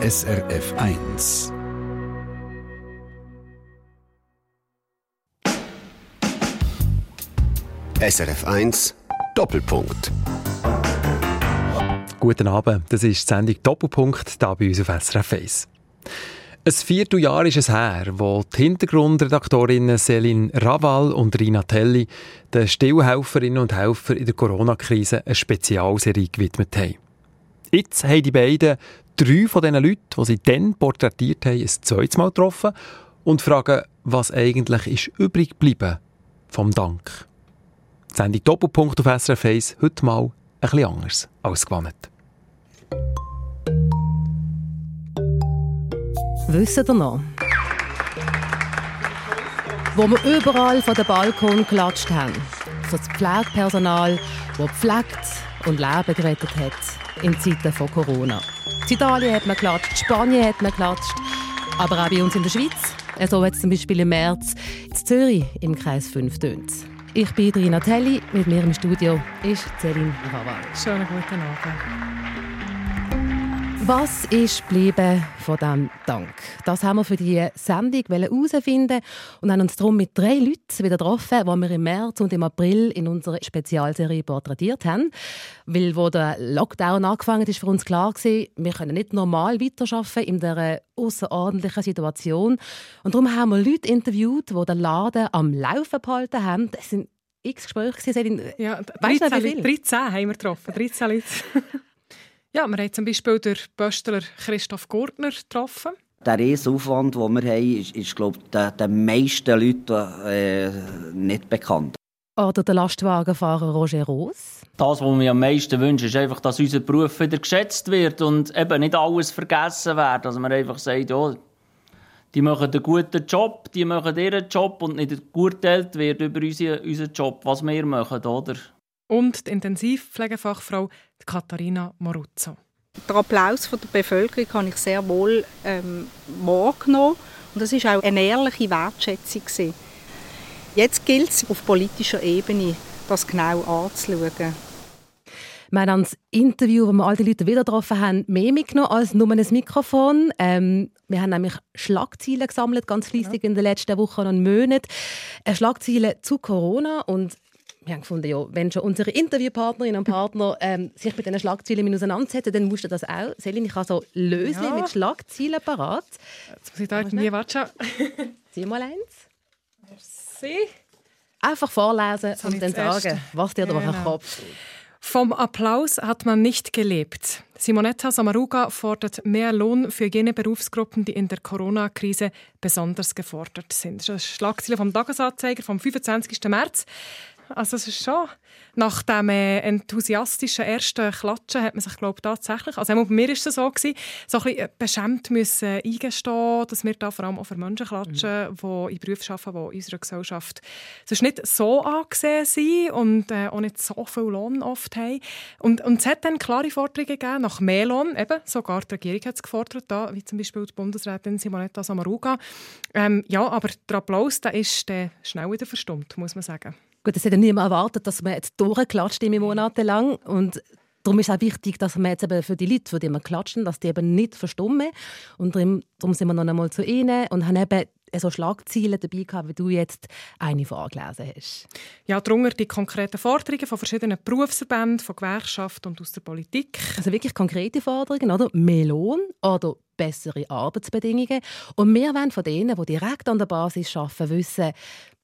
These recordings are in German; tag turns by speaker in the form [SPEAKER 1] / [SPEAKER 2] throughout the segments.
[SPEAKER 1] SRF 1.
[SPEAKER 2] SRF 1 Doppelpunkt.
[SPEAKER 3] Guten Abend, das ist die Sendung Doppelpunkt hier bei uns auf SRF 1. Ein Vierteljahr ist es her, wo die Hintergrundredaktorinnen Céline Raval und Rina Telli den Stillhelferinnen und Helfern in der Corona-Krise eine Spezialserie gewidmet haben. Jetzt haben die beiden drei von diesen Leuten, die sie dann porträtiert haben, ein zweites Mal getroffen und fragen, was eigentlich ist übrig geblieben vom Dank. Die Sendung Doppelpunkt auf SRF 1 heute mal ein bisschen anders als gewohnt.
[SPEAKER 4] Wissen ihr noch? Wo wir überall von den Balkon geklatscht haben. Für das Pflegepersonal, das gepflegt und Leben gerettet hat in Zeiten von Corona. In Italien hat man geklatscht, Spanien hat man geklatscht, aber auch bei uns in der Schweiz. So hat es zum Beispiel im März in Zürich im Kreis 5 tönt. Ich bin Rina Telli, mit mir im Studio ist Céline Raval.
[SPEAKER 5] Schönen guten Abend.
[SPEAKER 4] Was ist geblieben von diesem Dank? Das haben wir für die Sendung herausfinden und haben uns darum mit drei Leuten wieder getroffen, die wir im März und im April in unserer Spezialserie porträtiert haben. Weil, wo der Lockdown angefangen hat, ist für uns klar gewesen, wir können nicht normal weiterarbeiten in dieser außerordentlichen Situation. Und darum haben wir Leute interviewt, die den Laden am Laufen gehalten haben. Das sind x Gespräche.
[SPEAKER 5] Ja, 13, 13 haben wir getroffen. 13 Leute. Ja, wir haben zum Beispiel den Böstler Christoph Gurtner getroffen.
[SPEAKER 6] Der Riesenaufwand, den wir haben, ist, ist glaube ich, den, den meisten Leuten äh, nicht bekannt.
[SPEAKER 4] Oder der Lastwagenfahrer Roger Roos.
[SPEAKER 7] Das, was wir am meisten wünschen, ist einfach, dass unser Beruf wieder geschätzt wird und eben nicht alles vergessen wird. Dass man einfach sagt, ja, die machen einen guten Job, die machen ihren Job und nicht geurteilt wird über unseren, unseren Job, was wir machen, oder?
[SPEAKER 5] Und die Intensivpflegefachfrau Katharina Moruzzo.
[SPEAKER 8] Der Applaus von der Bevölkerung habe ich sehr wohl ähm, wahrgenommen und das war auch eine ehrliche Wertschätzung. Gewesen. Jetzt gilt es auf politischer Ebene, das genau anzuschauen.
[SPEAKER 4] Wir haben das Interview, wo wir all die Leute wieder getroffen haben, mehr mitgenommen als nur ein Mikrofon. Ähm, wir haben nämlich Schlagzeilen gesammelt, ganz fleissig ja. in den letzten Wochen und Monaten. Schlagzeilen zu Corona und wir haben gefunden, ja, wenn schon unsere Interviewpartnerinnen und Partner ähm, sich mit diesen Schlagzeilen auseinandersetzen, dann musst du das auch. Selin, ich habe so Lösli ja. mit Schlagzeilen parat.
[SPEAKER 5] Jetzt muss ich da irgendwie warten.
[SPEAKER 4] Zieh mal eins.
[SPEAKER 5] Merci.
[SPEAKER 4] Einfach vorlesen und dann sagen, was dir genau. durch den Kopf
[SPEAKER 5] Vom Applaus hat man nicht gelebt. Simonetta Samaruga fordert mehr Lohn für jene Berufsgruppen, die in der Corona-Krise besonders gefordert sind. Das ist eine Schlagzeile vom Tagesanzeiger vom 25. März. Also es ist schon nach dem äh, enthusiastischen ersten Klatschen hat man sich glaube tatsächlich, also bei mir ist es so gewesen, so ein bisschen äh, beschämt müssen eingestehen, dass wir da vor allem auch für Menschen klatschen, mhm. die in Berufen arbeiten, die in unserer Gesellschaft sonst nicht so angesehen sind und äh, auch nicht so viel Lohn oft haben. Und, und es hat dann klare Forderungen gegeben nach mehr Lohn, eben, sogar die Regierung hat es gefordert, da, wie zum Beispiel die Bundesrätin Simonetta Samaruga. Ähm, ja, aber der Applaus der ist dann schnell wieder verstummt, muss man sagen.
[SPEAKER 4] Gut, es hätte niemand erwartet, dass man jetzt durchklatscht monatelang und Darum ist es auch wichtig, dass wir jetzt eben für die Leute, für die wir klatschen, dass die eben nicht verstummen. Und darum, darum sind wir noch einmal zu ihnen und haben eben so Schlagziele dabei gehabt, wie du jetzt eine vorgelesen hast.
[SPEAKER 5] Ja, darunter die konkreten Forderungen von verschiedenen Berufsverbänden, von Gewerkschaften und aus der Politik.
[SPEAKER 4] Also wirklich konkrete Forderungen, oder? Mehr Lohn oder bessere Arbeitsbedingungen. Und wir wollen von denen, die direkt an der Basis arbeiten, wissen,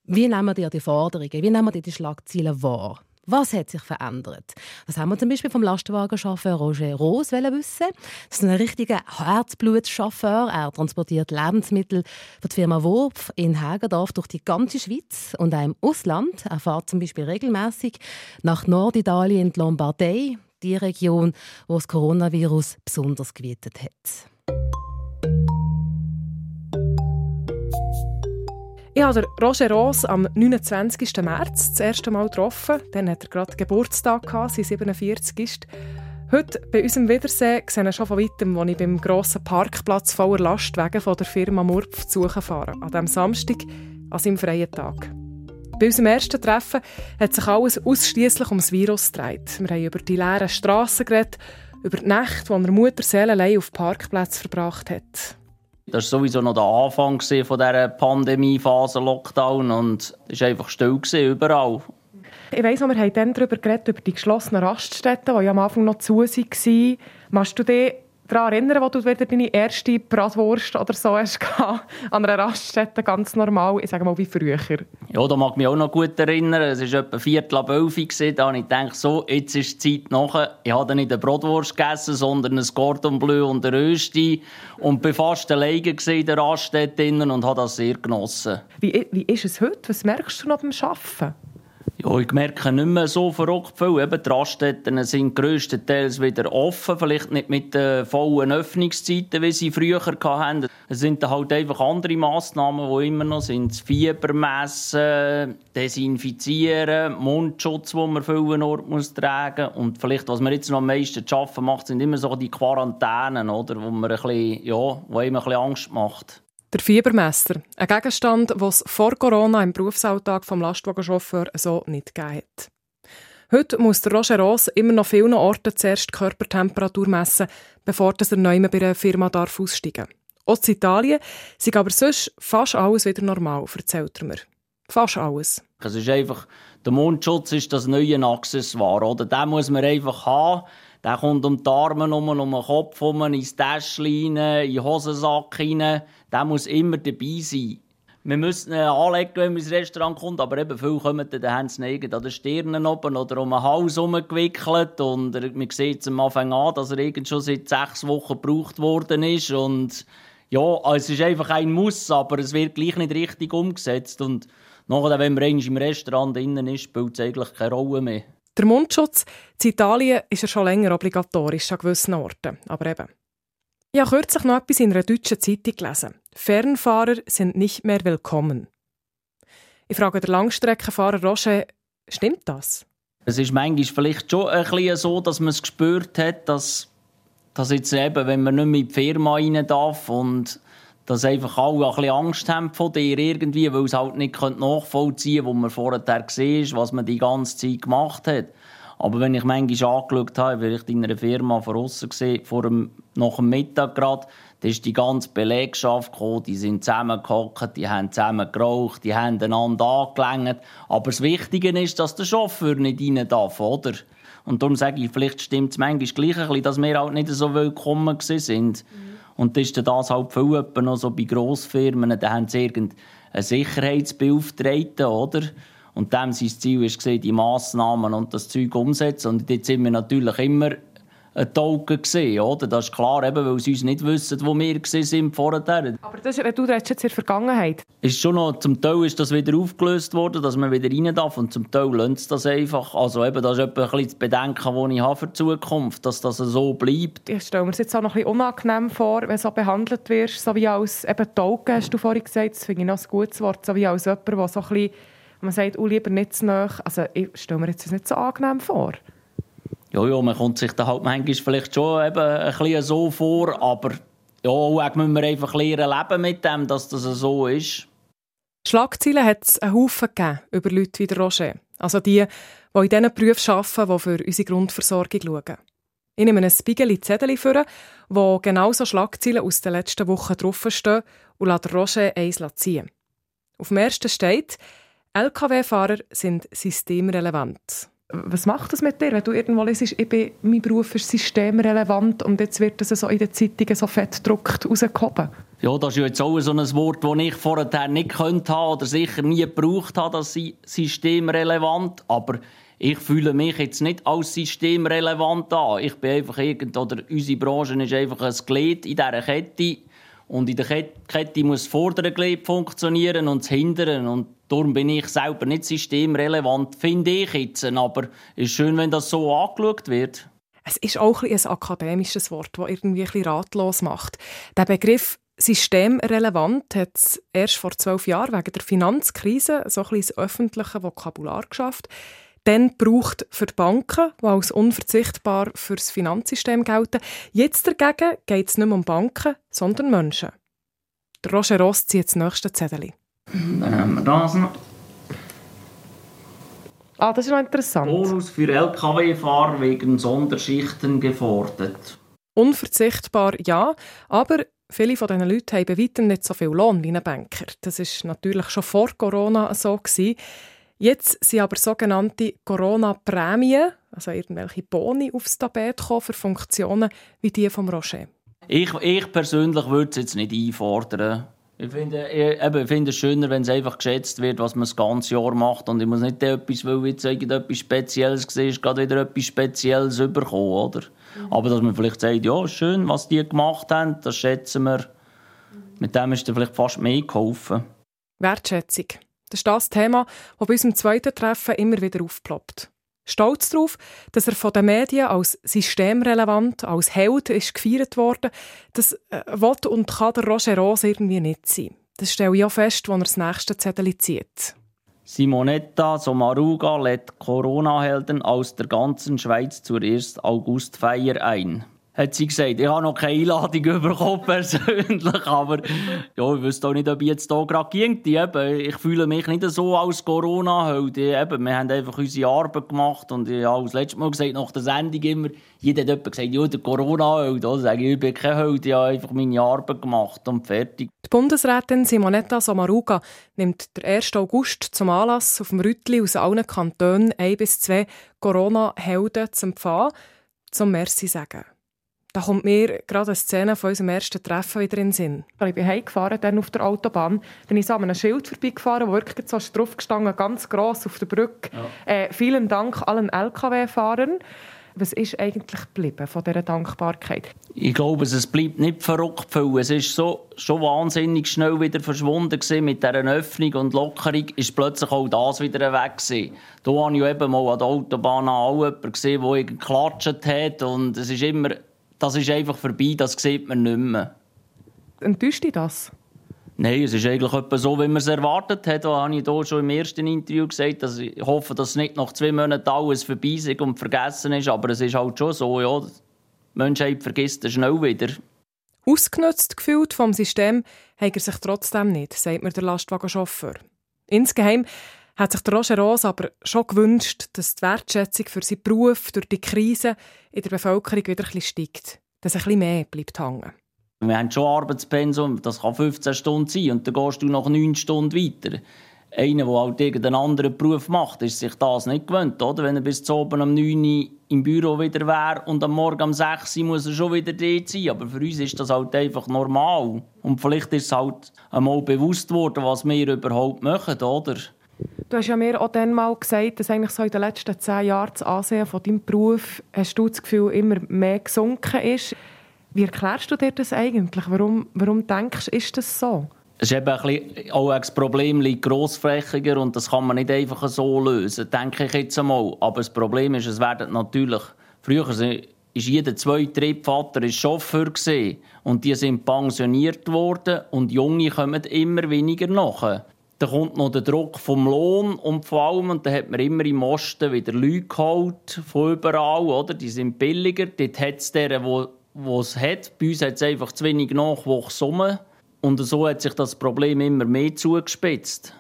[SPEAKER 4] wie nehmen wir die Forderungen, wie nehmen wir die Schlagziele wahr? Was hat sich verändert? Das haben wir zum Beispiel vom Lastwagenchauffeur Roger Roos wissen. Das ist ein richtiger Herzblutchauffeur. Er transportiert Lebensmittel für die Firma Wurf in Hagerdorf durch die ganze Schweiz und auch im Ausland. Er fährt zum Beispiel regelmäßig nach Norditalien in die Lombardei, die Region, wo das Coronavirus besonders gewietet hat.
[SPEAKER 5] Ich habe Roger Ross am 29. März das erste Mal getroffen. Dann hat er gerade Geburtstag sein 47 ist. Heute bei unserem Wiedersehen sehe ich schon von weitem, als ich beim grossen Parkplatz voller Lastwagen von der Firma Murpf zu suchen fahre. An diesem Samstag, an seinem freien Tag. Bei unserem ersten Treffen hat sich alles ausschließlich ums Virus gedreht. Wir haben über die leeren Strassen geredet, über die Nacht, wo er Mutter Seelenlei auf Parkplätzen verbracht hat.
[SPEAKER 7] Das war sowieso noch der Anfang von dieser Pandemiephase, Lockdown. Und es war einfach still überall.
[SPEAKER 5] Ich weiss noch, wir haben dann darüber geredet, über die geschlossenen Raststätten, die ja am Anfang noch zu waren. Machst du dich daran erinnern, wo du wieder deine erste Bratwurst oder so hast an einer Raststätte, ganz normal, ich sage mal wie früher?
[SPEAKER 7] Ja, da mag ich mich auch noch gut erinnern. Es war etwa Viertel ab elf, da habe ich gedacht, so, jetzt ist die Zeit nach. Ich habe nicht eine Bratwurst gegessen, sondern ein Cordon Bleu und eine Rösti und bin fast alleine in der Raststätte und habe das sehr genossen.
[SPEAKER 5] Wie, wie ist es heute? Was merkst du noch beim Arbeiten?
[SPEAKER 7] Ja, ich merke nicht mehr so verrückt viel. Eben, die Raststätten sind grösstenteils wieder offen. Vielleicht nicht mit den vollen Öffnungszeiten, wie sie früher hatten. Es sind halt einfach andere Massnahmen, die immer noch sind. Das Fiebermessen, Desinfizieren, Mundschutz, den man vielen Orten muss tragen muss. Und vielleicht, was man jetzt noch am meisten zu arbeiten macht, sind immer so die Quarantänen, oder? Wo, man ein bisschen, ja, wo einem ein bisschen Angst macht.
[SPEAKER 5] Der Fiebermesser, ein Gegenstand, es vor Corona im Berufsalltag vom Lastwagenchauffeur so nicht gegeben. Heute muss der Roger Ross immer noch vielen Orten zuerst die Körpertemperatur messen, bevor er neu bei einer Firma darf aussteigen darf. In Italien sind aber sonst fast alles wieder normal, erzählt er mir. Fast alles.
[SPEAKER 7] Es ist einfach, der Mundschutz ist das neue Accessoire, oder? Den muss man einfach haben. Der kommt um die Arme um, um den Kopf herum, ins Täschchen in den Hosensack rein. Der muss immer dabei sein. Wir müssen ihn anlegen, wenn man ins Restaurant kommt, aber eben viele kommen dann, haben sie an den Stirnen oben oder um den Hals herumgewickelt und man sieht es am Anfang an, dass er schon seit sechs Wochen gebraucht worden ist und ja, es ist einfach ein Muss, aber es wird gleich nicht richtig umgesetzt und nachher, wenn man im Restaurant innen ist, spielt es eigentlich keine Rolle mehr.
[SPEAKER 5] Der Mundschutz in Italien ist ja schon länger obligatorisch an gewissen Orten. Aber eben. Ich habe kürzlich noch etwas in einer deutschen Zeitung gelesen. Fernfahrer sind nicht mehr willkommen. Ich frage den Langstreckenfahrer Roger, stimmt das?
[SPEAKER 7] Es ist manchmal vielleicht schon ein bisschen so, dass man es gespürt hat, dass, dass jetzt eben, wenn man nicht mehr in die Firma rein darf und dass einfach alle ein bisschen Angst haben von dir irgendwie, weil es halt nicht nachvollziehen können, wo man vorher gesehen was man die ganze Zeit gemacht hat. Aber wenn ich manchmal angeschaut habe, vielleicht in einer Firma von außen gesehen, vor dem, nach dem Mittag gerade, da ist die ganze Belegschaft gekommen, die sind zusammengehockt, die haben zusammen geraucht, die haben einander angelenkt. Aber das Wichtige ist, dass der Chauffeur nicht rein darf, oder? Und darum sage ich, vielleicht stimmt es manchmal gleich ein bisschen, dass wir halt nicht so willkommen sind. Mhm. Und das ist das halt viel noch so bei Grossfirmen, da haben sie irgendeinen Sicherheitsbeauftragten, oder? Und dem sein Ziel war, die Massnahmen und das Zeug umsetzen. Und jetzt sind wir natürlich immer ein Token gesehen, oder? Das ist klar, eben, weil sie uns nicht wissen, wo wir sind vorher.
[SPEAKER 5] Aber das, du redest jetzt in der Vergangenheit.
[SPEAKER 7] Ist schon noch, zum Teil ist das wieder aufgelöst worden, dass man wieder rein darf und zum Teil lohnt es das einfach. Also eben, das ist ein bisschen das Bedenken, das ich habe für die Zukunft, dass das so bleibt.
[SPEAKER 5] Ich stelle mir es jetzt auch noch ein bisschen unangenehm vor, wenn du so behandelt wirst, so wie als eben Token, hast du vorhin gesagt, das finde ich noch ein gutes Wort, so wie als jemand, der so ein bisschen, man sagt, oh, lieber nicht zu nahe. Also ich stelle mir jetzt das nicht so angenehm vor
[SPEAKER 7] ja, ja, man kommt sich da halt manchmal vielleicht schon eben ein bisschen so vor, aber ja, auch müssen wir einfach lernen leben mit dem, dass das so ist.
[SPEAKER 5] Schlagzeilen hat es einen Haufen gegeben über Leute wie Roger. Also die, die in diesen Berufen arbeiten, die für unsere Grundversorgung schauen. Ich nehme ein Spiegel Zettel vor, wo genauso Schlagzeilen aus den letzten Wochen draufstehen und lasse Roger eins ziehen. Auf dem ersten steht, LKW-Fahrer sind systemrelevant. Was macht das mit dir, wenn du irgendwo liest, ich bin, mein Beruf ist systemrelevant und jetzt wird das so in den Zeitungen so fett gedruckt rausgehoben?
[SPEAKER 7] Ja, das ist ja jetzt auch so ein Wort, das ich vorher nicht könnte haben oder sicher nie gebraucht habe, das systemrelevant. Aber ich fühle mich jetzt nicht als systemrelevant an. Ich bin einfach irgend, oder unsere Branche ist einfach ein Glied in dieser Kette. Und in der Kette muss das vordere Glied funktionieren und das hinteren. Und Darum bin ich selber nicht systemrelevant, finde ich jetzt. Aber es ist schön, wenn das so angeschaut wird.
[SPEAKER 5] Es ist auch ein, ein akademisches Wort, das irgendwie ein bisschen ratlos macht. Der Begriff systemrelevant hat es erst vor zwölf Jahren wegen der Finanzkrise so ein bisschen das öffentliche Vokabular geschafft. Dann braucht für die Banken, die als unverzichtbar für das Finanzsystem gelten. Jetzt dagegen geht es nicht mehr um Banken, sondern Menschen. Der Roger Ross zieht das nächste Zettel.
[SPEAKER 7] Dann haben wir das noch.
[SPEAKER 5] Ah, das ist noch interessant.
[SPEAKER 7] Bonus für Lkw-Fahrer wegen Sonderschichten gefordert.
[SPEAKER 5] Unverzichtbar, ja, aber viele von diesen Leuten haben bei weitem nicht so viel Lohn wie ein Banker. Das ist natürlich schon vor Corona so gewesen. Jetzt sind aber sogenannte Corona-Prämien, also irgendwelche Boni aufs Tapet gekommen für Funktionen wie die vom Roger.
[SPEAKER 7] Ich, ich persönlich würde es jetzt nicht einfordern. Ich finde, ich, eben, ich finde es schöner, wenn es einfach geschätzt wird, was man das ganze Jahr macht. Und ich muss nicht etwas, weil jetzt irgendetwas Spezielles war, gerade wieder etwas Spezielles bekommen, oder? Mhm. Aber dass man vielleicht sagt, ja, schön, was die gemacht haben, das schätzen wir. Mit dem ist dann vielleicht fast mehr geholfen.
[SPEAKER 5] Wertschätzung. Das ist das Thema, das bei unserem zweiten Treffen immer wieder aufploppt. Stolz darauf, dass er von den Medien als systemrelevant, als Held ist gefeiert wurde, das äh, will und kann der Roger Rose irgendwie nicht sein. Das stelle ich auch fest, als er das nächste Zettel zieht.
[SPEAKER 7] Simonetta Sommaruga lädt Corona-Helden aus der ganzen Schweiz zur 1. Augustfeier ein hat sie gesagt. Ich habe noch keine Einladung bekommen, persönlich, aber ja, ich wüsste auch nicht, ob ich jetzt hier gerade ging. Ich fühle mich nicht so als Corona-Held. Wir haben einfach unsere Arbeit gemacht und ich habe das letzte Mal gesagt, nach der Sendung immer, jeder hat jemand gesagt, ja, der Corona-Held. Also sage ich, bin kein Held, ich habe einfach meine Arbeit gemacht und fertig.
[SPEAKER 5] Die Bundesrätin Simonetta Sommaruga nimmt den 1. August zum Anlass auf dem Rüttli aus allen Kantonen ein bis zwei Corona-Helden zu empfangen, zum Merci sagen. Da kommt mir gerade eine Szene von unserem ersten Treffen wieder in den Sinn. Ich bin heimgefahren, dann auf der Autobahn. Dann ist an einem Schild vorbeigefahren, wo wirklich so drauf gestanden, ganz gross auf der Brücke. Ja. Äh, vielen Dank allen LKW-Fahrern. Was ist eigentlich geblieben von dieser Dankbarkeit?
[SPEAKER 7] Ich glaube, es bleibt nicht verrückt viel. Es ist so, schon wahnsinnig schnell wieder verschwunden gewesen. mit dieser Öffnung und Lockerung. Ist plötzlich auch das wieder weg gewesen. Da habe ich eben mal an der Autobahn auch jemanden gesehen, der geklatscht hat und es ist immer das ist einfach vorbei, das sieht man nicht mehr.
[SPEAKER 5] Enttäuscht dich das?
[SPEAKER 7] Nein, es ist eigentlich etwa so, wie man es erwartet hat. Da habe ich hier schon im ersten Interview gesagt, dass ich hoffe, dass nicht nach zwei Monaten alles vorbei ist und vergessen ist. Aber es ist halt schon so, ja, die Menschheit vergisst es schnell wieder.
[SPEAKER 5] Ausgenutzt gefühlt vom System hat er sich trotzdem nicht, sagt mir der Lastwagenchauffeur. Insgeheim hat sich Roger Ross aber schon gewünscht, dass die Wertschätzung für seinen Beruf durch die Krise in der Bevölkerung wieder ein steigt. Dass ein bisschen mehr bleibt hängen.
[SPEAKER 7] Wir haben schon Arbeitspensum, das kann 15 Stunden sein und dann gehst du nach 9 Stunden weiter. Einer, der halt irgendeinen anderen Beruf macht, ist sich das nicht gewöhnt, oder? Wenn er bis zu oben um 9 Uhr im Büro wieder wäre und am Morgen um 6 Uhr muss er schon wieder dort sein. Aber für uns ist das halt einfach normal. Und vielleicht ist es halt einmal bewusst worden, was wir überhaupt machen, oder?
[SPEAKER 5] Du hast ja mir auch dann mal gesagt, dass eigentlich so in den letzten zehn Jahren das Ansehen von deinem Beruf, hast du das Gefühl, immer mehr gesunken ist. Wie erklärst du dir das eigentlich? Warum, warum denkst du, ist das so?
[SPEAKER 7] Es ist eben ein bisschen, auch das Problem liegt grossflächiger und das kann man nicht einfach so lösen, denke ich jetzt einmal. Aber das Problem ist, es werden natürlich, früher ist jeder zweite Triebvater Chauffeur gewesen, und die sind pensioniert worden und Junge kommen immer weniger nach. Dann kommt noch der Druck vom Lohn und vor allem, und dann hat man immer im Osten wieder Leute geholt, von überall, oder? Die sind billiger. Dort hat es deren, wo es hat. Bei uns hat es einfach zu wenig Nachwuchs rum. Und so hat sich das Problem immer mehr zugespitzt.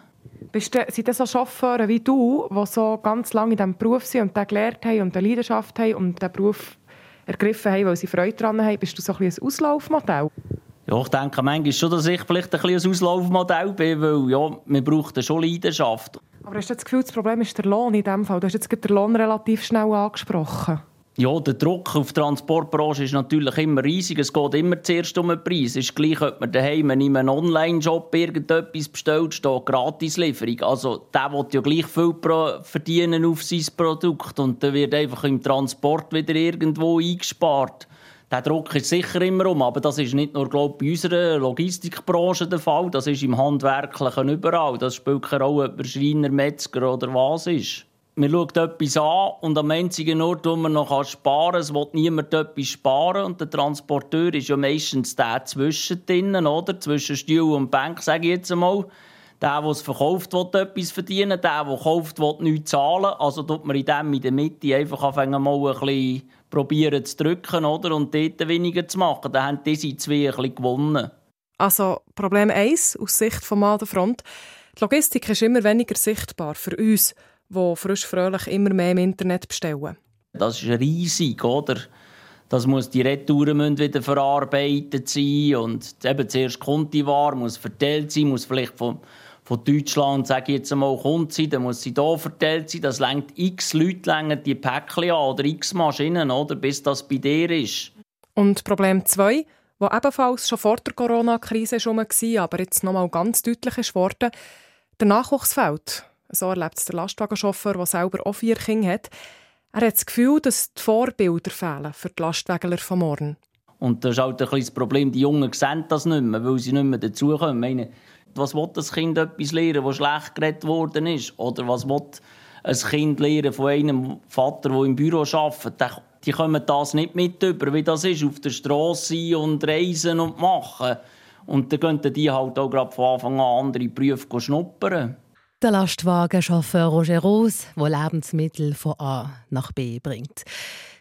[SPEAKER 5] Bist du, sind das so Chauffeure wie du, die so ganz lange in diesem Beruf sind und den gelernt haben und eine Leidenschaft haben und den Beruf ergriffen haben, weil sie Freude daran haben? Bist du so ein, ein Auslaufmodell?
[SPEAKER 7] Ja, ich denke manchmal schon, dass ich vielleicht ein, ein Auslaufmodell bin, weil ja, man braucht schon Leidenschaft.
[SPEAKER 5] Aber hast du das Gefühl, das Problem ist der Lohn in diesem Fall? Du hast jetzt den Lohn relativ schnell angesprochen.
[SPEAKER 7] Ja, der Druck auf die Transportbranche ist natürlich immer riesig. Es geht immer zuerst um den Preis. Es ist gleich, ob man daheim in einem Online-Shop irgendetwas bestellt, steht Gratislieferung. Also, der will ja gleich viel verdienen auf sein Produkt. Und dann wird einfach im Transport wieder irgendwo eingespart. Der Druck ist sicher immer um, aber das ist nicht nur glaub, bei unserer Logistikbranche der Fall, das ist im Handwerklichen überall. Das spielt keine Rolle, ob man Schreiner, Metzger oder was ist. Man schaut etwas an und am einzigen Ort, wo man noch sparen kann, es will niemand etwas sparen und der Transporteur ist ja meistens der zwischendrin, oder? Zwischen Stuhl und Bank, sage ich jetzt einmal. Der, der es verkauft, will etwas verdienen. Der, der kauft, will nichts zahlen. Also tut man in dem in der Mitte einfach anfangen, mal ein bisschen probieren zu drücken oder? und dort weniger zu machen. Dann haben diese zwei ein bisschen gewonnen.
[SPEAKER 5] Also Problem 1 aus Sicht vom Mann der Front. Die Logistik ist immer weniger sichtbar für uns, die frisch fröhlich immer mehr im Internet bestellen.
[SPEAKER 7] Das ist riesig, oder? Das muss die Retouren wieder verarbeitet sein und eben zuerst kommt die Ware, muss verteilt sein, muss vielleicht von, von Deutschland, sage ich jetzt einmal, kommt sie, dann muss sie hier verteilt sein. Das längt x Leute länger die Päckchen an oder x Maschinen, oder, bis das bei dir ist.
[SPEAKER 5] Und Problem 2, wo ebenfalls schon vor der Corona-Krise schon war, aber jetzt noch mal ganz deutlich ist worden, der Nachwuchs fehlt. So erlebt es der Lastwagenchauffeur, der selber auch vier Kinder hat. Er hat das Gefühl, dass die Vorbilder fehlen für die Lastwagenler von morgen.
[SPEAKER 7] Und das ist halt ein das Problem, die Jungen sehen das nicht mehr, weil sie nicht mehr dazukommen. meine, was will das Kind etwas lernen, das schlecht geredet worden ist? Oder was will ein Kind lernen von einem Vater, der im Büro arbeitet? Die kommen das nicht mit über, wie das ist, auf der Straße und reisen und machen. Und dann könnten die halt auch gerade von Anfang an andere Berufe schnuppern.
[SPEAKER 4] Der Lastwagenchauffeur Roger Rose, der Lebensmittel von A nach B bringt.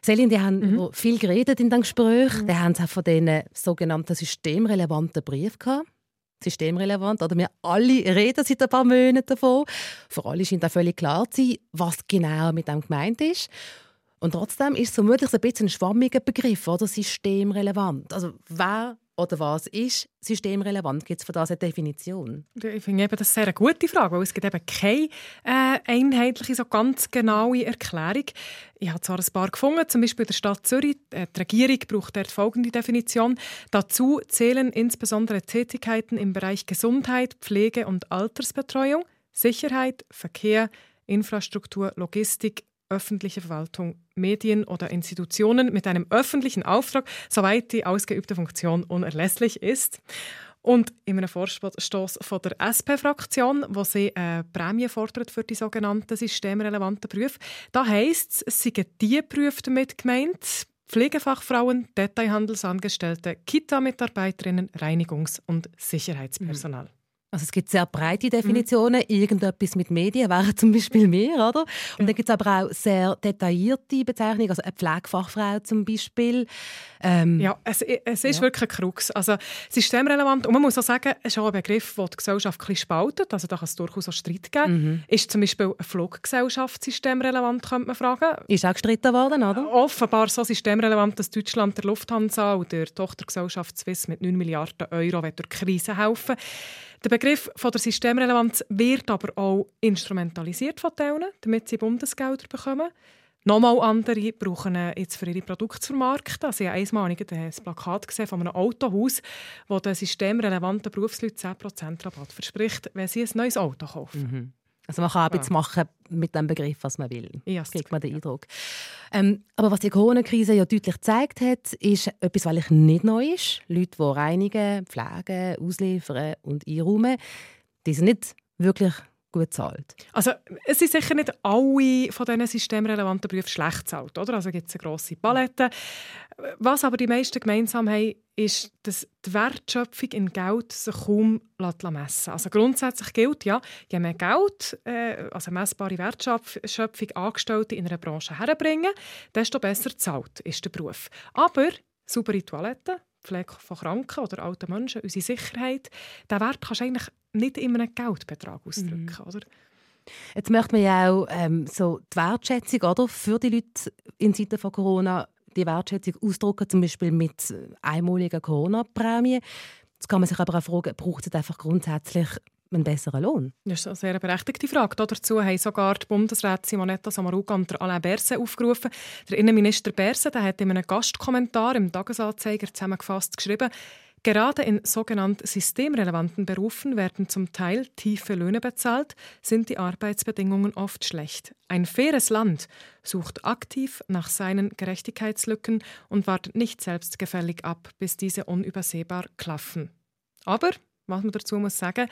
[SPEAKER 4] Selin, die haben mhm. viel geredet in dem Gespräch. Mhm. Die haben auch von diesen sogenannten systemrelevanten Briefen gehabt. Systemrelevant, oder? Wir alle reden seit ein paar Monaten davon. Für alle scheint auch völlig klar zu sein, was genau mit dem gemeint ist. Und trotzdem ist es vermutlich ein bisschen ein schwammiger Begriff, oder? Systemrelevant. Also wer oder was ist systemrelevant? Gibt es für das eine Definition?
[SPEAKER 5] Ich finde eben, das ist eine sehr gute Frage, weil es gibt eben keine äh, einheitliche, so ganz genaue Erklärung. Ich habe zwar ein paar gefunden, zum Beispiel in der Stadt Zürich. Äh, die Regierung braucht dort folgende Definition. Dazu zählen insbesondere Tätigkeiten im Bereich Gesundheit, Pflege und Altersbetreuung, Sicherheit, Verkehr, Infrastruktur, Logistik, öffentliche Verwaltung, Medien oder Institutionen mit einem öffentlichen Auftrag, soweit die ausgeübte Funktion unerlässlich ist. Und in einem Vorstoß von der SP-Fraktion, wo sie eine Prämie fordert für die sogenannten systemrelevanten Berufe, da heisst es, es seien die Berufe damit gemeint, Pflegefachfrauen, Detailhandelsangestellte, Kita-Mitarbeiterinnen, Reinigungs- und Sicherheitspersonal. Mhm.
[SPEAKER 4] Also es gibt sehr breite Definitionen. Mhm. Irgendetwas mit Medien wäre zum Beispiel mehr, oder? Und dann gibt es aber auch sehr detaillierte Bezeichnungen, also eine Pflegefachfrau zum Beispiel.
[SPEAKER 5] Ähm, ja, es, es ist ja. wirklich ein Krux. Also systemrelevant. Und man muss auch sagen, es ist auch ein Begriff, der die Gesellschaft ein spaltet. Also da kann es durchaus auch Streit geben. Mhm. Ist zum Beispiel eine Fluggesellschaft systemrelevant, könnte man fragen.
[SPEAKER 4] Ist auch gestritten worden, oder?
[SPEAKER 5] Offenbar so systemrelevant, dass Deutschland der Lufthansa und der Tochtergesellschaft Swiss mit 9 Milliarden Euro durch die Krise helfen der Begriff von der Systemrelevanz wird aber auch instrumentalisiert von Teilen, damit sie Bundesgelder bekommen. Nochmal andere brauchen jetzt für ihre Produkte zu vermarkten. Also ich habe einmal ein Plakat gesehen von einem Autohaus, das den systemrelevanten Berufsleuten 10% Rabatt verspricht, wenn sie ein neues Auto kaufen. Mhm.
[SPEAKER 4] Also man kann auch ja. machen mit dem Begriff, was man will.
[SPEAKER 5] Ja,
[SPEAKER 4] kriegt man den Eindruck. Ähm, aber was die Corona-Krise ja deutlich gezeigt hat, ist etwas, was nicht neu ist. Leute, die reinigen, pflegen, ausliefern und einräumen, die sind nicht wirklich gut zahlt.
[SPEAKER 5] Also es sind sicher nicht alle von diesen systemrelevanten Berufen schlecht zahlt, oder? Also gibt es eine grosse Palette. Was aber die meisten gemeinsam haben, ist, dass die Wertschöpfung in Geld sich kaum messen. Also grundsätzlich gilt, ja, je mehr Geld, äh, also messbare Wertschöpfung Angestellte in einer Branche herbringen, desto besser zahlt ist der Beruf. Aber saubere Toiletten, Pflege von Kranken oder alten Menschen, unsere Sicherheit, diesen Wert kannst du eigentlich nicht in einem Geldbetrag ausdrücken, mhm. oder?
[SPEAKER 4] Jetzt möchte man ja auch ähm, so die Wertschätzung oder, für die Leute in Zeiten von Corona die Wertschätzung ausdrücken, zum Beispiel mit einmaligen Corona-Prämien. Jetzt kann man sich aber auch fragen, braucht es einfach grundsätzlich einen besseren Lohn?
[SPEAKER 5] Das ist eine sehr berechtigte Frage. Dazu haben sogar die Bundesräte Simonetta Samaruga und Alain Berset aufgerufen. Der Innenminister Berset hat in einem Gastkommentar im Tagesanzeiger zusammengefasst geschrieben, Gerade in sogenannten systemrelevanten Berufen werden zum Teil tiefe Löhne bezahlt, sind die Arbeitsbedingungen oft schlecht. Ein faires Land sucht aktiv nach seinen Gerechtigkeitslücken und wartet nicht selbstgefällig ab, bis diese unübersehbar klaffen. Aber, was man dazu muss sagen,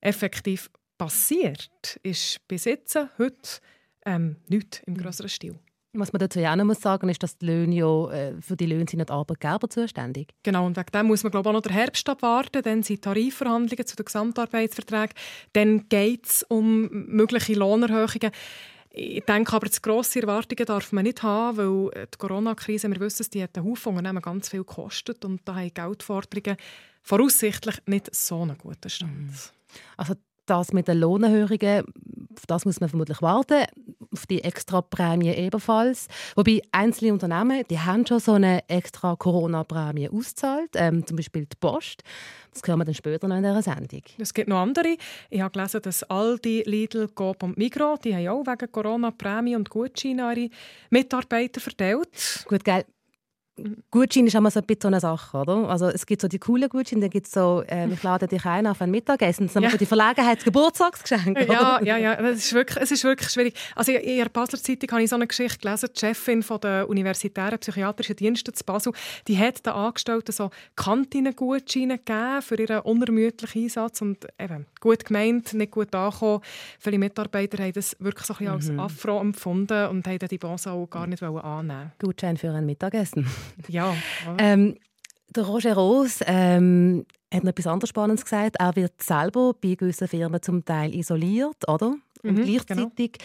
[SPEAKER 5] effektiv passiert ist bis jetzt, heute, ähm, nichts im größeren Stil.
[SPEAKER 4] Was man dazu ja auch noch muss sagen ist, dass die Löhne ja, äh, für die Löhne sind nicht Arbeitgeber zuständig.
[SPEAKER 5] Genau, und wegen dem muss man glaube ich, auch noch den Herbst abwarten. Dann sind Tarifverhandlungen zu den Gesamtarbeitsverträgen. Dann geht es um mögliche Lohnerhöhungen. Ich denke aber, zu grosse Erwartungen darf man nicht haben, weil die Corona-Krise, wir wissen es, die hat einen Haufen Unternehmen ganz viel gekostet und da haben Geldforderungen voraussichtlich nicht so einen guten Stand.
[SPEAKER 4] Also das mit den Lohnerhöhungen auf das muss man vermutlich warten, auf die Extra-Prämie ebenfalls. Wobei einzelne Unternehmen, die haben schon so eine extra Corona-Prämie ausgezahlt, ähm, zum Beispiel die Post. Das hören wir dann später noch in dieser Sendung.
[SPEAKER 5] Es gibt noch andere. Ich habe gelesen, dass Aldi, Lidl, Coop und Migros, die haben auch wegen Corona-Prämie und Gutscheine ihre Mitarbeiter verteilt.
[SPEAKER 4] Gut, gell? Gutschein ist immer so ein bisschen so eine Sache, oder? Also es gibt so die coolen Gutscheine, dann gibt es so, äh, ich lade dich ein auf ein Mittagessen, das ist ja. die Verlegenheit Geburtstagsgeschenk.
[SPEAKER 5] Ja, ja, ja, es ist wirklich, es ist wirklich schwierig. Also in der Basler Zeitung habe ich so eine Geschichte gelesen, die Chefin von der universitären psychiatrischen Dienste zu Basel, die hat den Angestellten so Kantinengutscheine gegeben für ihren unermüdlichen Einsatz und eben, gut gemeint, nicht gut angekommen. Viele Mitarbeiter haben das wirklich so ein bisschen mhm. als Affront empfunden und haben die Bonus auch gar nicht annehmen
[SPEAKER 4] Gutschein für ein Mittagessen.
[SPEAKER 5] Ja.
[SPEAKER 4] ähm, der Roger Roos ähm, hat noch etwas anderes Spannendes gesagt. Er wird selber bei gewissen Firmen zum Teil isoliert, oder? Und mhm, gleichzeitig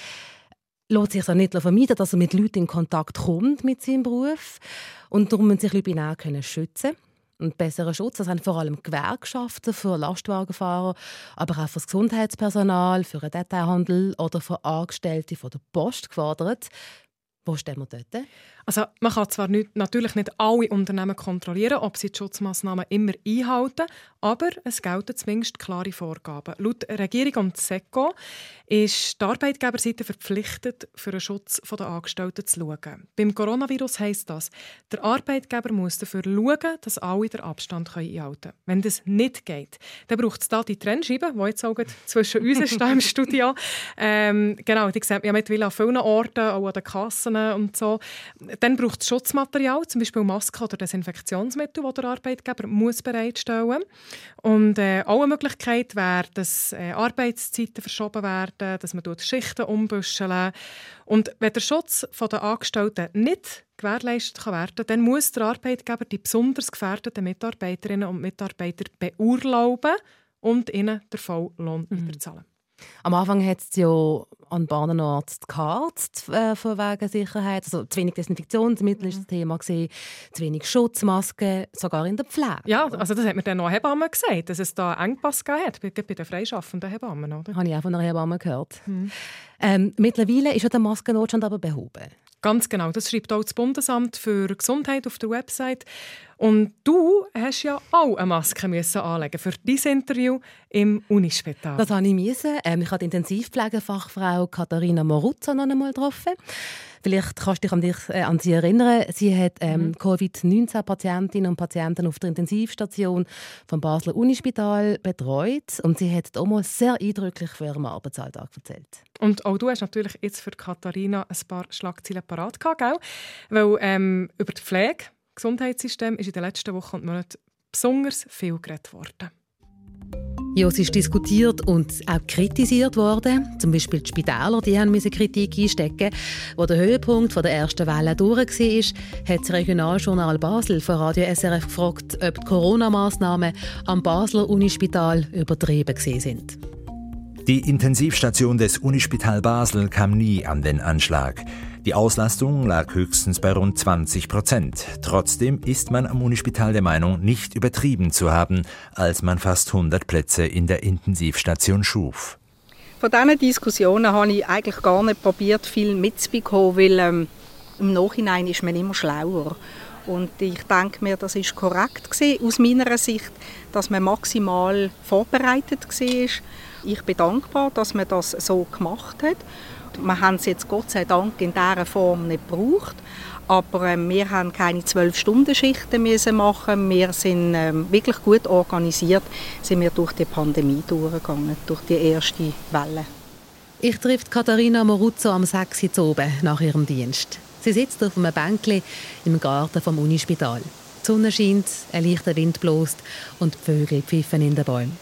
[SPEAKER 4] genau. lässt sich so nicht vermeiden, dass er mit Leuten in Kontakt kommt mit seinem Beruf. Und darum müssen sich Leute auch können schützen und besseren Schutz. Das haben vor allem Gewerkschaften für Lastwagenfahrer, aber auch für das Gesundheitspersonal, für den Detailhandel oder für Angestellte von der Post gefordert. Wo stehen wir dort?
[SPEAKER 5] Also man kann zwar nicht, natürlich nicht alle Unternehmen kontrollieren, ob sie die Schutzmaßnahmen immer einhalten, aber es gelten zumindest klare Vorgaben. Laut Regierung und SECO ist die Arbeitgeberseite verpflichtet, für den Schutz der Angestellten zu schauen. Beim Coronavirus heisst das, der Arbeitgeber muss dafür schauen, dass alle den Abstand einhalten können. Wenn das nicht geht, dann braucht es da die Trennscheibe, die jetzt auch zwischen uns ist, im Studio. Ähm, genau, die sieht man ja mittlerweile an vielen Orten, auch an den Kassen und so. Dann braucht es Schutzmaterial, zum Beispiel Masken oder Desinfektionsmittel, die der Arbeitgeber muss bereitstellen muss. Und äh, auch eine Möglichkeit wäre, dass äh, Arbeitszeiten verschoben werden, dass man Schichten umbüscheln Und wenn der Schutz der Angestellten nicht gewährleistet werden kann, dann muss der Arbeitgeber die besonders gefährdeten Mitarbeiterinnen und Mitarbeiter beurlauben und ihnen den Volllohn mhm. überzahlen.
[SPEAKER 4] Am Anfang hat es ja an Bahnenorten gekarzt äh, von wegen Sicherheit. Also zu wenig Desinfektionsmittel das mhm. Thema gewesen, zu wenig Schutzmasken, sogar in der Pflege.
[SPEAKER 5] Ja, also das hat mir dann noch Hebamme gesagt, dass es da Engpass hat bei, bei den freischaffenden Hebammen, oder?
[SPEAKER 4] Habe ich auch von einer Hebamme gehört. Mhm. Ähm, mittlerweile ist ja der Maskennotstand aber behoben.
[SPEAKER 5] Ganz genau, das schreibt auch das Bundesamt für Gesundheit auf der Website. Und du hast ja auch eine Maske müssen anlegen für dieses Interview im Unispital.
[SPEAKER 4] Das habe ich müssen. Ähm, ich habe die Intensivpflegefachfrau Katharina Moruzza noch einmal getroffen. Vielleicht kannst du dich an, dich, äh, an sie erinnern. Sie hat ähm, mhm. Covid-19-Patientinnen und Patienten auf der Intensivstation vom Basler Unispital betreut. Und sie hat damals sehr eindrücklich von ihrem Arbeitsalltag erzählt.
[SPEAKER 5] Und auch du hast natürlich jetzt für Katharina ein paar Schlagzeilen parat gehabt, gell? Weil ähm, über die Pflege Gesundheitssystem ist in den letzten Wochen und Monaten besonders viel geredet worden.
[SPEAKER 4] Ja, es ist diskutiert und auch kritisiert worden. Zum Beispiel die Spitäler, die haben Kritik einstecken. Wo der Höhepunkt der ersten Welle durch war, hat das Regionaljournal Basel von Radio SRF gefragt, ob die Corona-Massnahmen am Basler Unispital übertrieben sind.
[SPEAKER 9] Die Intensivstation des Unispital Basel kam nie an den Anschlag. Die Auslastung lag höchstens bei rund 20 Prozent. Trotzdem ist man am Unispital der Meinung, nicht übertrieben zu haben, als man fast 100 Plätze in der Intensivstation schuf.
[SPEAKER 8] Von diesen Diskussionen habe ich eigentlich gar nicht probiert, viel mitzubekommen, weil ähm, im Nachhinein ist man immer schlauer. Und ich denke mir, das ist korrekt gewesen, aus meiner Sicht, dass man maximal vorbereitet war. Ich bin dankbar, dass man das so gemacht hat. Wir haben es jetzt Gott sei Dank in dieser Form nicht gebraucht. Aber äh, wir haben keine zwölf Stunden Schichten müssen machen. Wir sind ähm, wirklich gut organisiert, sind wir durch die Pandemie durchgegangen, durch die erste Welle.
[SPEAKER 4] Ich treffe Katharina Moruzzo am 6. Uhr oben nach ihrem Dienst. Sie sitzt auf einem Bänkli im Garten vom Unispital. Die Sonne scheint, ein leichter Wind bläst und die Vögel pfiffen in den Bäumen.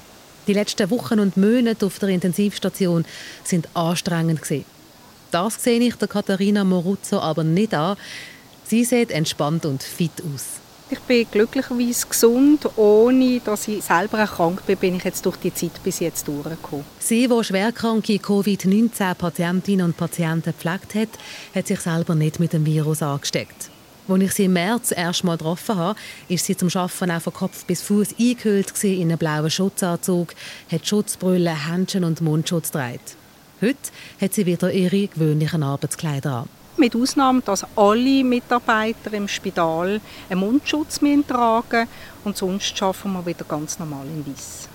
[SPEAKER 4] Die letzten Wochen und Monate auf der Intensivstation sind anstrengend gewesen. Das sehe ich der Katharina Moruzzo aber nicht an. Sie sieht entspannt und fit aus.
[SPEAKER 8] Ich bin glücklicherweise gesund. Ohne dass ich selber erkrankt bin, bin ich jetzt durch die Zeit bis jetzt durchgekommen.
[SPEAKER 4] Sie, die schwerkranke Covid-19-Patientinnen und Patienten gepflegt hat, hat sich selber nicht mit dem Virus angesteckt. Als ich sie im März erst mal getroffen habe, ist sie zum Arbeiten auch von Kopf bis Fuß eingehüllt in einen blauen Schutzanzug, hat Schutzbrille, Händchen und Mundschutz getragen. Heute hat sie wieder ihre gewöhnlichen Arbeitskleider an.
[SPEAKER 8] Mit Ausnahme, dass alle Mitarbeiter im Spital einen Mundschutz tragen und sonst arbeiten wir wieder ganz normal in Weiss.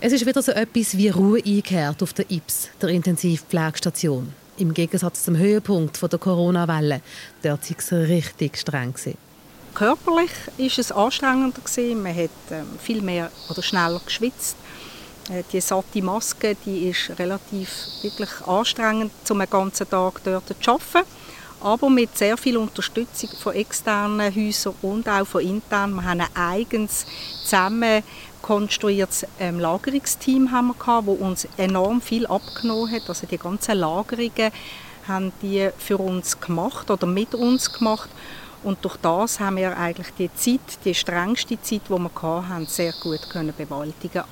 [SPEAKER 4] Es ist wieder so etwas wie Ruhe eingekehrt auf der IPS, der Intensivpflegestation. Im Gegensatz zum Höhepunkt der Corona-Welle. Dort war es richtig streng.
[SPEAKER 8] Körperlich war es anstrengender. Man hat ähm, viel mehr oder schneller geschwitzt. Äh, die satte Maske die ist relativ wirklich anstrengend, um den ganzen Tag dort zu arbeiten. Aber mit sehr viel Unterstützung von externen Häusern und auch von internen. Wir haben ein eigenes zusammen konstruiertes ähm, Lagerungsteam haben wir wo uns enorm viel abgenommen hat. Also die ganzen Lagerungen haben die für uns gemacht oder mit uns gemacht. Und durch das haben wir eigentlich die Zeit, die strengste Zeit, die wir hatten, sehr gut können.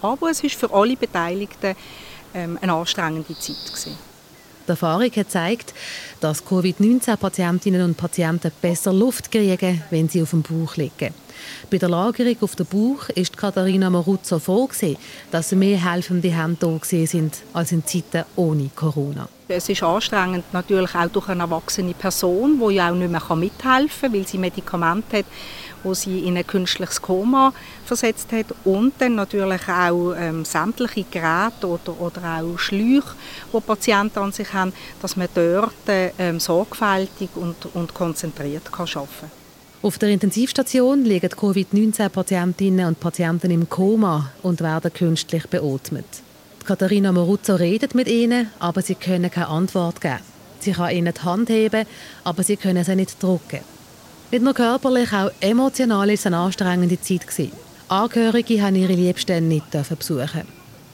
[SPEAKER 8] Aber es ist für alle Beteiligten ähm, eine anstrengende Zeit gewesen.
[SPEAKER 4] Die Erfahrung hat gezeigt, dass Covid-19-Patientinnen und Patienten besser Luft kriegen, wenn sie auf dem Bauch liegen. Bei der Lagerung auf dem Bauch ist Katharina Maruzzo froh, dass mehr helfende Hände da sind als in Zeiten ohne Corona.
[SPEAKER 8] Es ist anstrengend natürlich auch durch eine erwachsene Person, die ja auch nicht mehr mithelfen kann, weil sie Medikamente hat, wo sie in ein künstliches Koma versetzt hat und dann natürlich auch ähm, sämtliche Geräte oder, oder auch Schläuche, die Patienten an sich haben, dass man dort ähm, sorgfältig und, und konzentriert kann arbeiten kann.
[SPEAKER 4] Auf der Intensivstation liegen Covid-19-Patientinnen und Patienten im Koma und werden künstlich beatmet. Katharina Moruzzo redet mit ihnen, aber sie können keine Antwort geben. Sie kann ihnen die Hand heben, aber sie können sie nicht drücken. Nicht nur körperlich, auch emotional war es eine anstrengende Zeit. Angehörige haben ihre Liebsten nicht besuchen.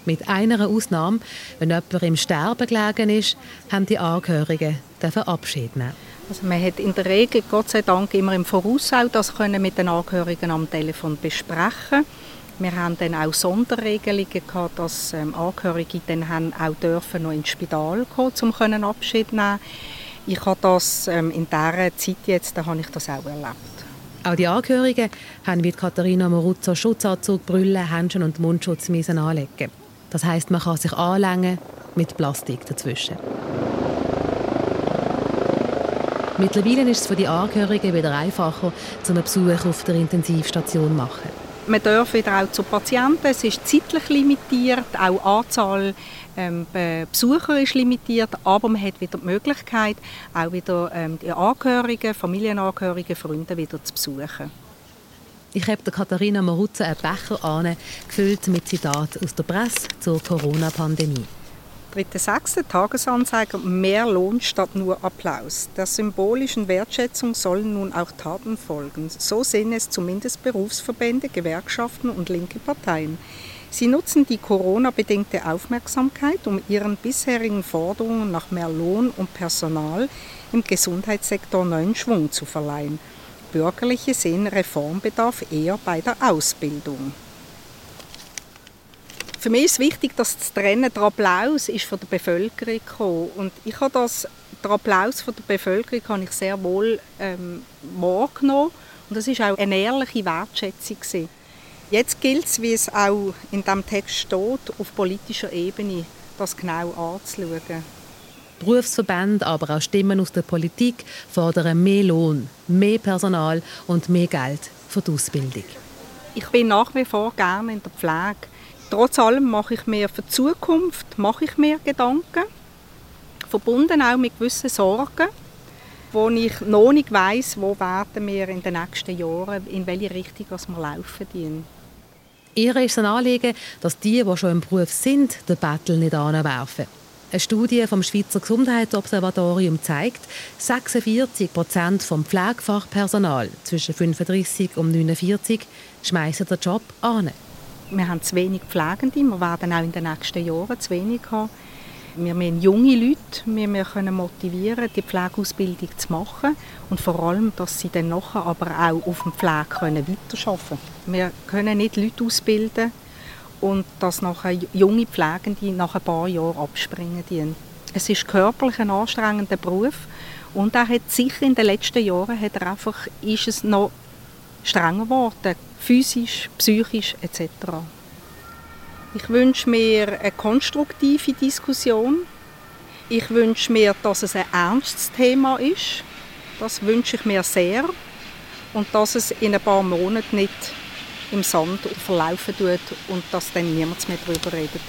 [SPEAKER 4] Mit einer Ausnahme, wenn jemand im Sterben gelegen ist, haben die Angehörigen Abschied nehmen.
[SPEAKER 8] Also man hat in der Regel, Gott sei Dank, immer im Voraus auch das können mit den Angehörigen am Telefon besprechen. Wir haben dann auch Sonderregelungen gehabt, dass ähm, Angehörige dann auch dürfen noch ins Spital kommen, um Abschied nehmen. Ich habe das ähm, in dieser Zeit jetzt, da habe ich das auch erlebt.
[SPEAKER 4] Auch die Angehörigen haben wie Katharina Moruzzo Schutzanzug, Brille, Händchen und Mundschutz müssen anlegen. Das heißt, man kann sich anlängen mit Plastik dazwischen. Mittlerweile ist es für die Angehörigen wieder einfacher, zum Besuch auf der Intensivstation zu machen.
[SPEAKER 8] Man darf wieder auch zu Patienten. Es ist zeitlich limitiert, auch die Anzahl ähm, Besucher ist limitiert, aber man hat wieder die Möglichkeit, auch wieder ähm, die Angehörigen, Familienangehörige, Freunde wieder zu besuchen.
[SPEAKER 4] Ich habe der Katharina Maruzza einen Becher gefüllt mit Zitaten aus der Presse zur Corona-Pandemie.
[SPEAKER 8] 3.6. Tagesanzeiger mehr Lohn statt nur Applaus. Der symbolischen Wertschätzung sollen nun auch Taten folgen. So sehen es zumindest Berufsverbände, Gewerkschaften und linke Parteien. Sie nutzen die Corona-bedingte Aufmerksamkeit, um ihren bisherigen Forderungen nach mehr Lohn und Personal im Gesundheitssektor neuen Schwung zu verleihen. Bürgerliche sehen Reformbedarf eher bei der Ausbildung. Für mich ist es wichtig, dass das Trennen, der Applaus ist von der Bevölkerung gekommen. Und ich habe das, den Applaus von der Bevölkerung habe ich sehr wohl ähm, wahrgenommen. Und das ist auch eine ehrliche Wertschätzung. Gewesen. Jetzt gilt es, wie es auch in diesem Text steht, auf politischer Ebene das genau anzuschauen.
[SPEAKER 4] Berufsverbände, aber auch Stimmen aus der Politik fordern mehr Lohn, mehr Personal und mehr Geld für die Ausbildung.
[SPEAKER 8] Ich bin nach wie vor gerne in der Pflege. Trotz allem mache ich mir für die Zukunft mache ich mir Gedanken, verbunden auch mit gewissen Sorgen, wo ich noch nicht weiß, wo werden wir in den nächsten Jahren, in welche Richtung wir laufen. Dienen.
[SPEAKER 4] Ihr ist ein Anliegen, dass die, die schon im Beruf sind, den Battle nicht anwerfen. Eine Studie vom Schweizer Gesundheitsobservatorium zeigt, 46 Prozent vom Pflegefachpersonal zwischen 35 und 49 schmeißen den Job an
[SPEAKER 8] wir haben zu wenig Pflegende, wir werden auch in den nächsten Jahren zu wenig haben. Wir müssen junge Leute wir können motivieren, die Pflegeausbildung zu machen und vor allem, dass sie dann nachher aber auch auf dem Pflege können weiterarbeiten können. Wir können nicht Leute ausbilden und dass nachher junge Pflegende nach ein paar Jahren abspringen. Es ist körperlich ein anstrengender Beruf und er hat sicher in den letzten Jahren hat er einfach, ist es noch strenger geworden physisch, psychisch etc. Ich wünsche mir eine konstruktive Diskussion. Ich wünsche mir, dass es ein ernstes Thema ist. Das wünsche ich mir sehr. Und dass es in ein paar Monaten nicht im Sand verlaufen tut und dass dann niemand mehr darüber redet.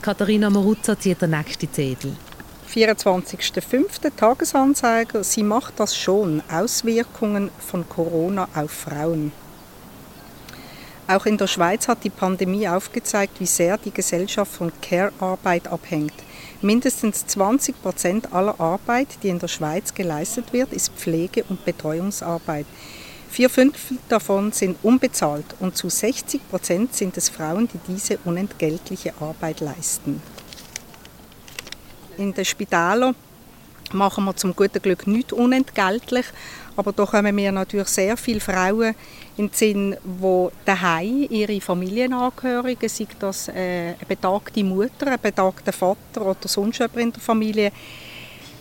[SPEAKER 4] Katharina Moruzza zieht der nächste Zettel.
[SPEAKER 8] 24.05. Tagesanzeiger. Sie macht das schon. Auswirkungen von Corona auf Frauen. Auch in der Schweiz hat die Pandemie aufgezeigt, wie sehr die Gesellschaft von Care-Arbeit abhängt. Mindestens 20 Prozent aller Arbeit, die in der Schweiz geleistet wird, ist Pflege- und Betreuungsarbeit. Vier Fünftel davon sind unbezahlt und zu 60 Prozent sind es Frauen, die diese unentgeltliche Arbeit leisten. In den Spitälern machen wir zum guten Glück nicht unentgeltlich, aber da kommen mir natürlich sehr viele Frauen in den Sinn, die daheim ihre Familienangehörigen, sei das äh, eine betagte Mutter, ein betagter Vater oder sonst jemand in der Familie,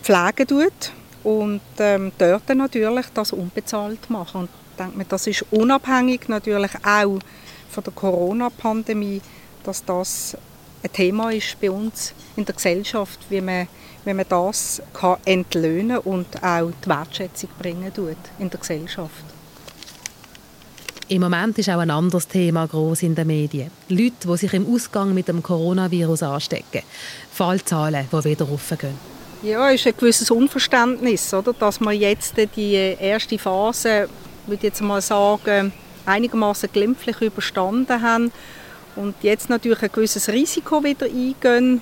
[SPEAKER 8] pflegen tut und ähm, dort natürlich das unbezahlt machen. Und ich denke mir, das ist unabhängig natürlich auch von der Corona-Pandemie, dass das ein Thema ist bei uns in der Gesellschaft, wie man, wie man das kann entlöhnen und auch die Wertschätzung bringen tut in der Gesellschaft.
[SPEAKER 4] Im Moment ist auch ein anderes Thema groß in den Medien. Leute, die sich im Ausgang mit dem Coronavirus anstecken. Fallzahlen, die wieder raufgehen.
[SPEAKER 8] Ja, es ist ein gewisses Unverständnis, oder? dass wir jetzt die erste Phase, würde ich jetzt mal sagen, einigermaßen glimpflich überstanden haben und jetzt natürlich ein gewisses Risiko wieder eingehen,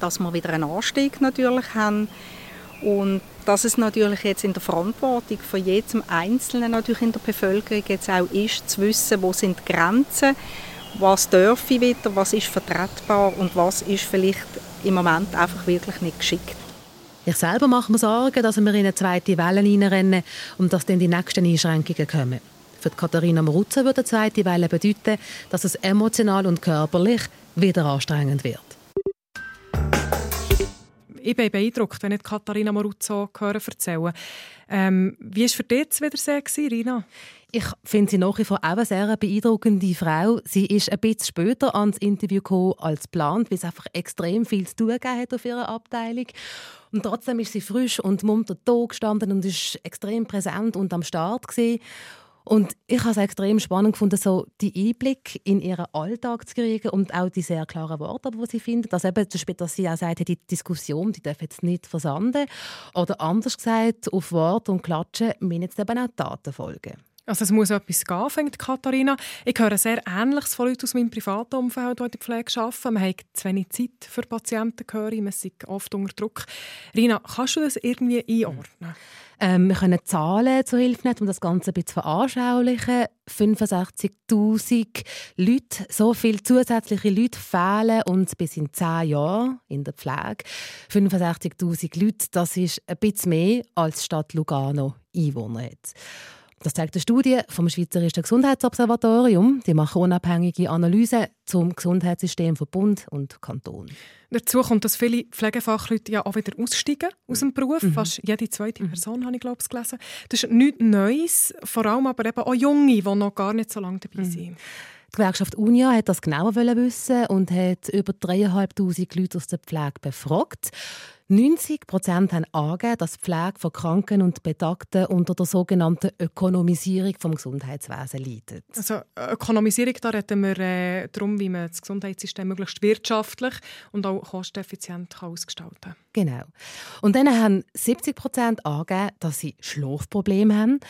[SPEAKER 8] dass wir wieder einen Anstieg natürlich haben und dass es natürlich jetzt in der Verantwortung von jedem Einzelnen natürlich in der Bevölkerung jetzt auch ist, zu wissen, wo sind die Grenzen, was darf ich wieder, was ist vertretbar und was ist vielleicht im Moment einfach wirklich nicht geschickt.
[SPEAKER 4] Ich selber mache mir Sorgen, dass wir in eine zweite Welle reinrennen und dass dann die nächsten Einschränkungen kommen. Für Katharina Maruzza würde eine zweite Welle bedeuten, dass es emotional und körperlich wieder anstrengend wird.
[SPEAKER 5] Ich bin beeindruckt, wenn ich Katharina Maruzzo hören erzählen. Ähm, wie war für dich das Wiedersehen, Rina?
[SPEAKER 4] Ich finde sie nach wie vor auch eine sehr beeindruckende Frau. Sie ist ein bisschen später ans Interview gekommen als geplant, weil es einfach extrem viel zu tun hat auf ihrer Abteilung. Und trotzdem ist sie frisch und munter da gestanden und ist extrem präsent und am Start gewesen. Und ich habe es extrem spannend gefunden, so die Einblick in ihren Alltag zu kriegen und auch die sehr klaren Worte, die sie findet. Also eben, dass sie auch sagt, die Diskussion, die darf jetzt nicht versanden. Oder anders gesagt, auf Wort und Klatschen müssen jetzt eben auch Taten folgen.
[SPEAKER 5] Also es muss etwas gehen, fängt Katharina. Ich höre sehr Ähnliches von Leuten aus meinem privaten Umfeld, die in der Pflege arbeiten. Man hat zu wenig Zeit für Patienten, höre. Man ist oft unter Druck. Rina, kannst du das irgendwie einordnen?
[SPEAKER 4] Ähm, wir können Zahlen zur Hilfe nehmen, um das Ganze ein bisschen zu veranschaulichen. 65'000 Leute, so viele zusätzliche Leute fehlen uns bis in 10 Jahren in der Pflege. 65'000 Leute, das ist ein bisschen mehr als die Stadt Lugano Einwohner hat. Das zeigt eine Studie vom Schweizerischen Gesundheitsobservatorium. Die machen unabhängige Analysen zum Gesundheitssystem von Bund und Kanton.
[SPEAKER 5] Dazu kommt, dass viele Pflegefachleute ja auch wieder aussteigen aus dem Beruf. Mhm. Fast jede zweite mhm. Person, habe ich glaube ich, gelesen. Das ist nichts Neues, vor allem aber eben auch Junge, die noch gar nicht so lange dabei mhm. sind.
[SPEAKER 4] Die Gewerkschaft Unia hat das genauer wissen und hat über 3'500 Leute aus der Pflege befragt. 90 Prozent haben angegeben, dass die Pflege von Kranken und Betagten unter der sogenannten Ökonomisierung des Gesundheitswesens leidet.
[SPEAKER 5] Also Ökonomisierung, da reden wir äh, darum, wie man das Gesundheitssystem möglichst wirtschaftlich und auch kosteneffizient kann ausgestalten kann.
[SPEAKER 4] Genau. Und dann haben 70 Prozent angegeben, dass sie Schlafprobleme haben.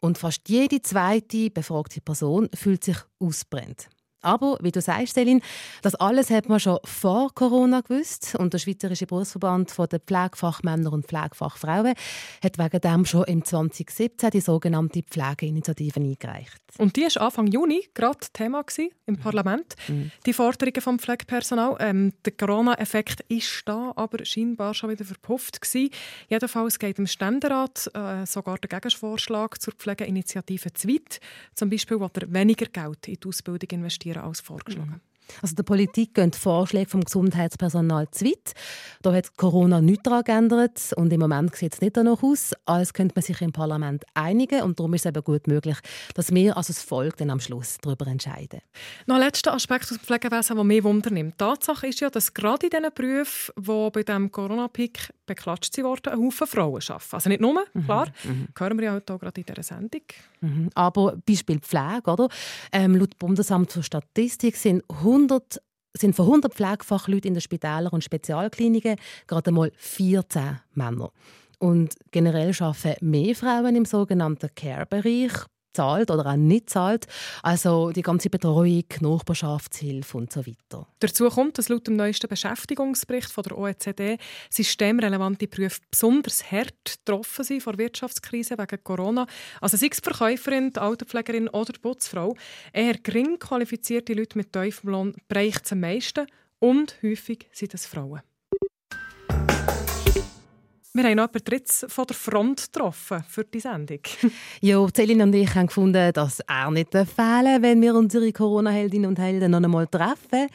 [SPEAKER 4] Und fast jede zweite befragte Person fühlt sich ausbrennt. Aber, wie du sagst, Selin, das alles hat man schon vor Corona gewusst. Und der Schweizerische Berufsverband der Pflegefachmänner und Pflegefachfrauen hat wegen dem schon im 2017 die sogenannte Pflegeinitiative eingereicht.
[SPEAKER 5] Und die war Anfang Juni gerade Thema im Parlament. Mhm. Die Forderungen vom Pflegepersonal. Ähm, der Corona-Effekt ist da, aber scheinbar schon wieder verpufft gewesen. Jedenfalls geht im Ständerat äh, sogar der Gegenvorschlag zur Pflegeinitiative zu weit. Zum Beispiel will er weniger Geld in die Ausbildung investieren als vorgeschlagen. Mhm.
[SPEAKER 4] Also der Politik gehen die Vorschläge vom Gesundheitspersonal zu weit. Da hat Corona nichts daran geändert und im Moment sieht es nicht danach aus, als könnte man sich im Parlament einigen und darum ist es eben gut möglich, dass wir als Volk dann am Schluss darüber entscheiden.
[SPEAKER 5] Noch ein letzter Aspekt aus dem Pflegewesen, der mich wundernimmt. Die Tatsache ist ja, dass gerade in diesen Berufen, die bei diesem Corona-Peak beklatscht wurden, ein Haufen Frauen arbeiten. Also nicht nur, mhm, klar, mhm. hören wir ja auch gerade in dieser Sendung.
[SPEAKER 4] Mhm. Aber Beispiel Pflege, oder? Ähm, laut Bundesamt für Statistik sind 100 sind von 100 Pflegefachleuten in den Spitälern und Spezialkliniken gerade einmal 14 Männer. Und generell arbeiten mehr Frauen im sogenannten Care-Bereich, zahlt oder auch nicht zahlt. Also die ganze Betreuung, Nachbarschaftshilfe und so weiter.
[SPEAKER 5] Dazu kommt, dass laut dem neuesten Beschäftigungsbericht von der OECD systemrelevante Berufe besonders hart getroffen sind von der Wirtschaftskrise wegen Corona. Also sei es Verkäuferin, Autopflegerin oder Putzfrau. Eher gering qualifizierte Leute mit tiefem Lohn es am meisten und häufig sind es Frauen. Wir haben noch jemanden Dritts von der Front getroffen für die Sendung.
[SPEAKER 4] ja, Celine und ich haben gefunden, dass er nicht fehlen wenn wir unsere Corona-Heldinnen und Helden noch einmal treffen.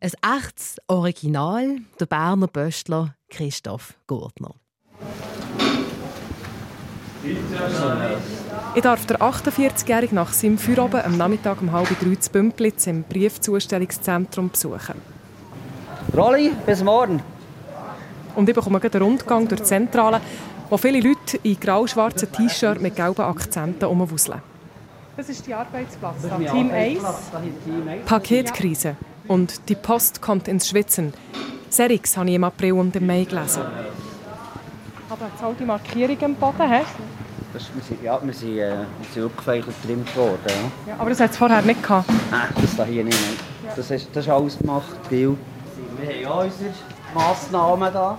[SPEAKER 4] Ein echtes Original, der Berner Böstler Christoph Gurtner.
[SPEAKER 5] Ich darf der 48-Jährige nach seinem Feierabend am Nachmittag um halb drei zu Bümplitz im Briefzustellungszentrum besuchen.
[SPEAKER 6] Rolli, bis morgen.
[SPEAKER 5] Und ich bekomme einen Rundgang durch die Zentrale, wo viele Leute in grau-schwarzen T-Shirts mit gelben Akzenten umwuseln. Das ist die Arbeitsplatz. Team 1. Paketkrise. Und die Post kommt ins Schwitzen. Serix habe ich im April und im Mai gelesen. Aber jetzt halt die Markierung am Boden, hast
[SPEAKER 6] das, wir sind, ja, wir sind, äh, wir sind getrimmt worden.
[SPEAKER 5] Ja. ja aber das hat es vorher nicht gehabt?
[SPEAKER 6] Nein, das da hier nicht. Das, ist, das ist alles gemacht, Bill. Wir haben ja unsere Massnahmen da.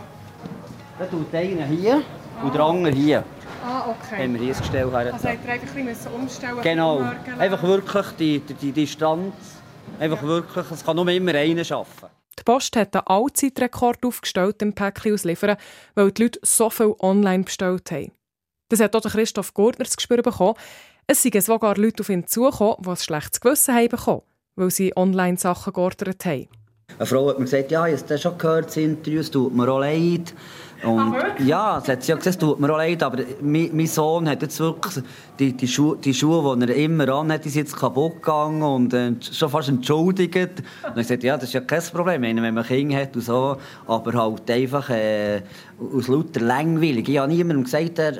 [SPEAKER 6] Da tut einer hier und der andere hier.
[SPEAKER 5] Ah, okay.
[SPEAKER 6] Haben wir hier gestellt. Also
[SPEAKER 5] habt ihr einfach ein bisschen umstellen
[SPEAKER 6] Genau. Einfach wirklich die, die, die Distanz. Einfach ja. wirklich, es kann nur immer einer arbeiten.
[SPEAKER 5] Die Post hat einen Allzeitrekord aufgestellt im Päckchen ausliefern, weil die Leute so viel online bestellt haben. Das hat auch Christoph Gurtner zu spüren bekommen. Es sind sogar Leute auf ihn zugekommen, die ein schlechtes Gewissen haben bekommen, weil sie online Sachen geordert haben.
[SPEAKER 6] Eine Frau hat mir gesagt, ja, ich habe schon gehört, das Interview, es tut mir auch leid. Und, ja, es hat sie ja gesagt, es tut mir auch leid, aber mein, mein Sohn hat jetzt wirklich die, die, Schuhe, die Schuhe, die er immer an hat, die sind jetzt kaputt gegangen und äh, schon fast entschuldigt. Und ich sagte, ja, das ist ja kein Problem, wenn man Kinder hat und so, aber halt einfach äh, aus lauter langweilig. Ich habe niemandem gesagt, äh,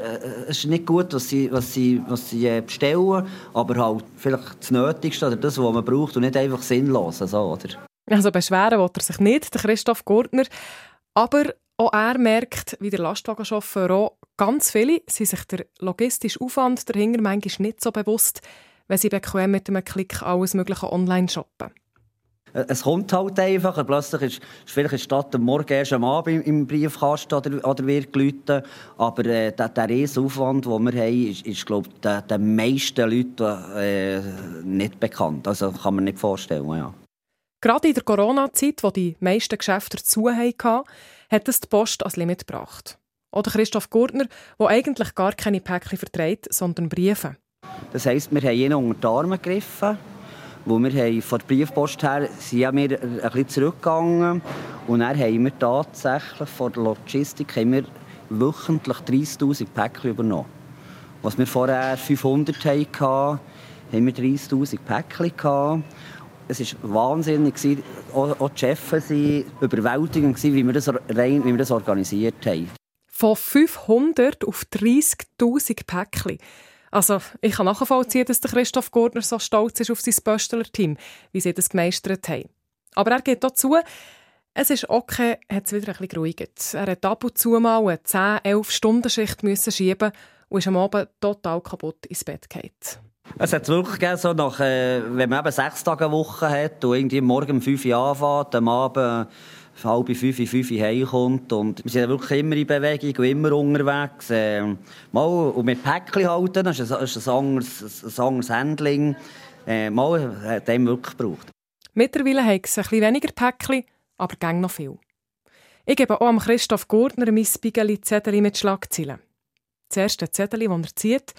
[SPEAKER 6] es ist nicht gut, was sie, was sie, was sie äh, bestellen, aber halt vielleicht das Nötigste oder das, was man braucht und nicht einfach sinnlos. So, oder?
[SPEAKER 5] Also beschweren will er sich nicht, der Christoph Gurtner. Aber auch er merkt, wie der Lastwagenchauffeur auch, ganz viele sind sich der logistische Aufwand dahinter manchmal nicht so bewusst, wenn sie bequem mit einem Klick alles Mögliche online shoppen.
[SPEAKER 6] Äh, es kommt halt einfach. Plötzlich ist, ist vielleicht Stadt am Morgen erst am Abend im Briefkasten oder, oder wird geläutet. Aber äh, der, der Riesenaufwand, den wir haben, ist, ist glaube ich, den, den meisten Leuten äh, nicht bekannt. Also kann man nicht vorstellen, ja.
[SPEAKER 5] Gerade in der Corona-Zeit, wo die meisten Geschäfte zu hatten, hat es die Post als Limit gebracht. Oder Christoph Gurtner, der eigentlich gar keine Päckchen vertreibt, sondern Briefe.
[SPEAKER 6] Das heisst, wir haben ihn unter die Arme gegriffen. Wo wir haben von der Briefpost her sind wir ein bisschen zurückgegangen. Und dann haben wir tatsächlich von der Logistik haben wir wöchentlich 30'000 Päckchen übernommen. Was wir vorher 500 hatten, haben wir 30'000 Päckchen es war wahnsinnig. Auch, auch die Chefs waren überwältigend, wie wir, das, wie wir das organisiert haben.
[SPEAKER 5] Von 500 auf 30'000 Päckchen. Also, ich kann nachvollziehen, dass Christoph Gurtner so stolz ist auf sein Böstler-Team, wie sie das gemeistert haben. Aber er geht dazu, es ist okay, hat es wieder ein bisschen geruhigt. Er hat ab und zu mal eine 10-11-Stunden-Schicht schieben und ist am Abend total kaputt ins Bett gefallen.
[SPEAKER 6] Es hat wirklich gegeben, so nach, äh, wenn man eben sechs Tage eine Woche hat und irgendwie morgen um fünf Uhr anfängt, am Abend halb fünf, fünf Uhr heimkommt. Und wir sind wirklich immer in Bewegung und immer unterwegs. Äh, mal, und mit Päckchen halten, das ist ein, ist ein, anderes, ein anderes Handling. Äh, mal hat dem wirklich gebraucht.
[SPEAKER 5] Mittlerweile haben es ein bisschen weniger Päckchen, aber gang noch viel. Ich gebe auch Christoph Gurtner mein Spiegel-Zettel mit Schlagzeilen. Das erste Zettel, das er zieht,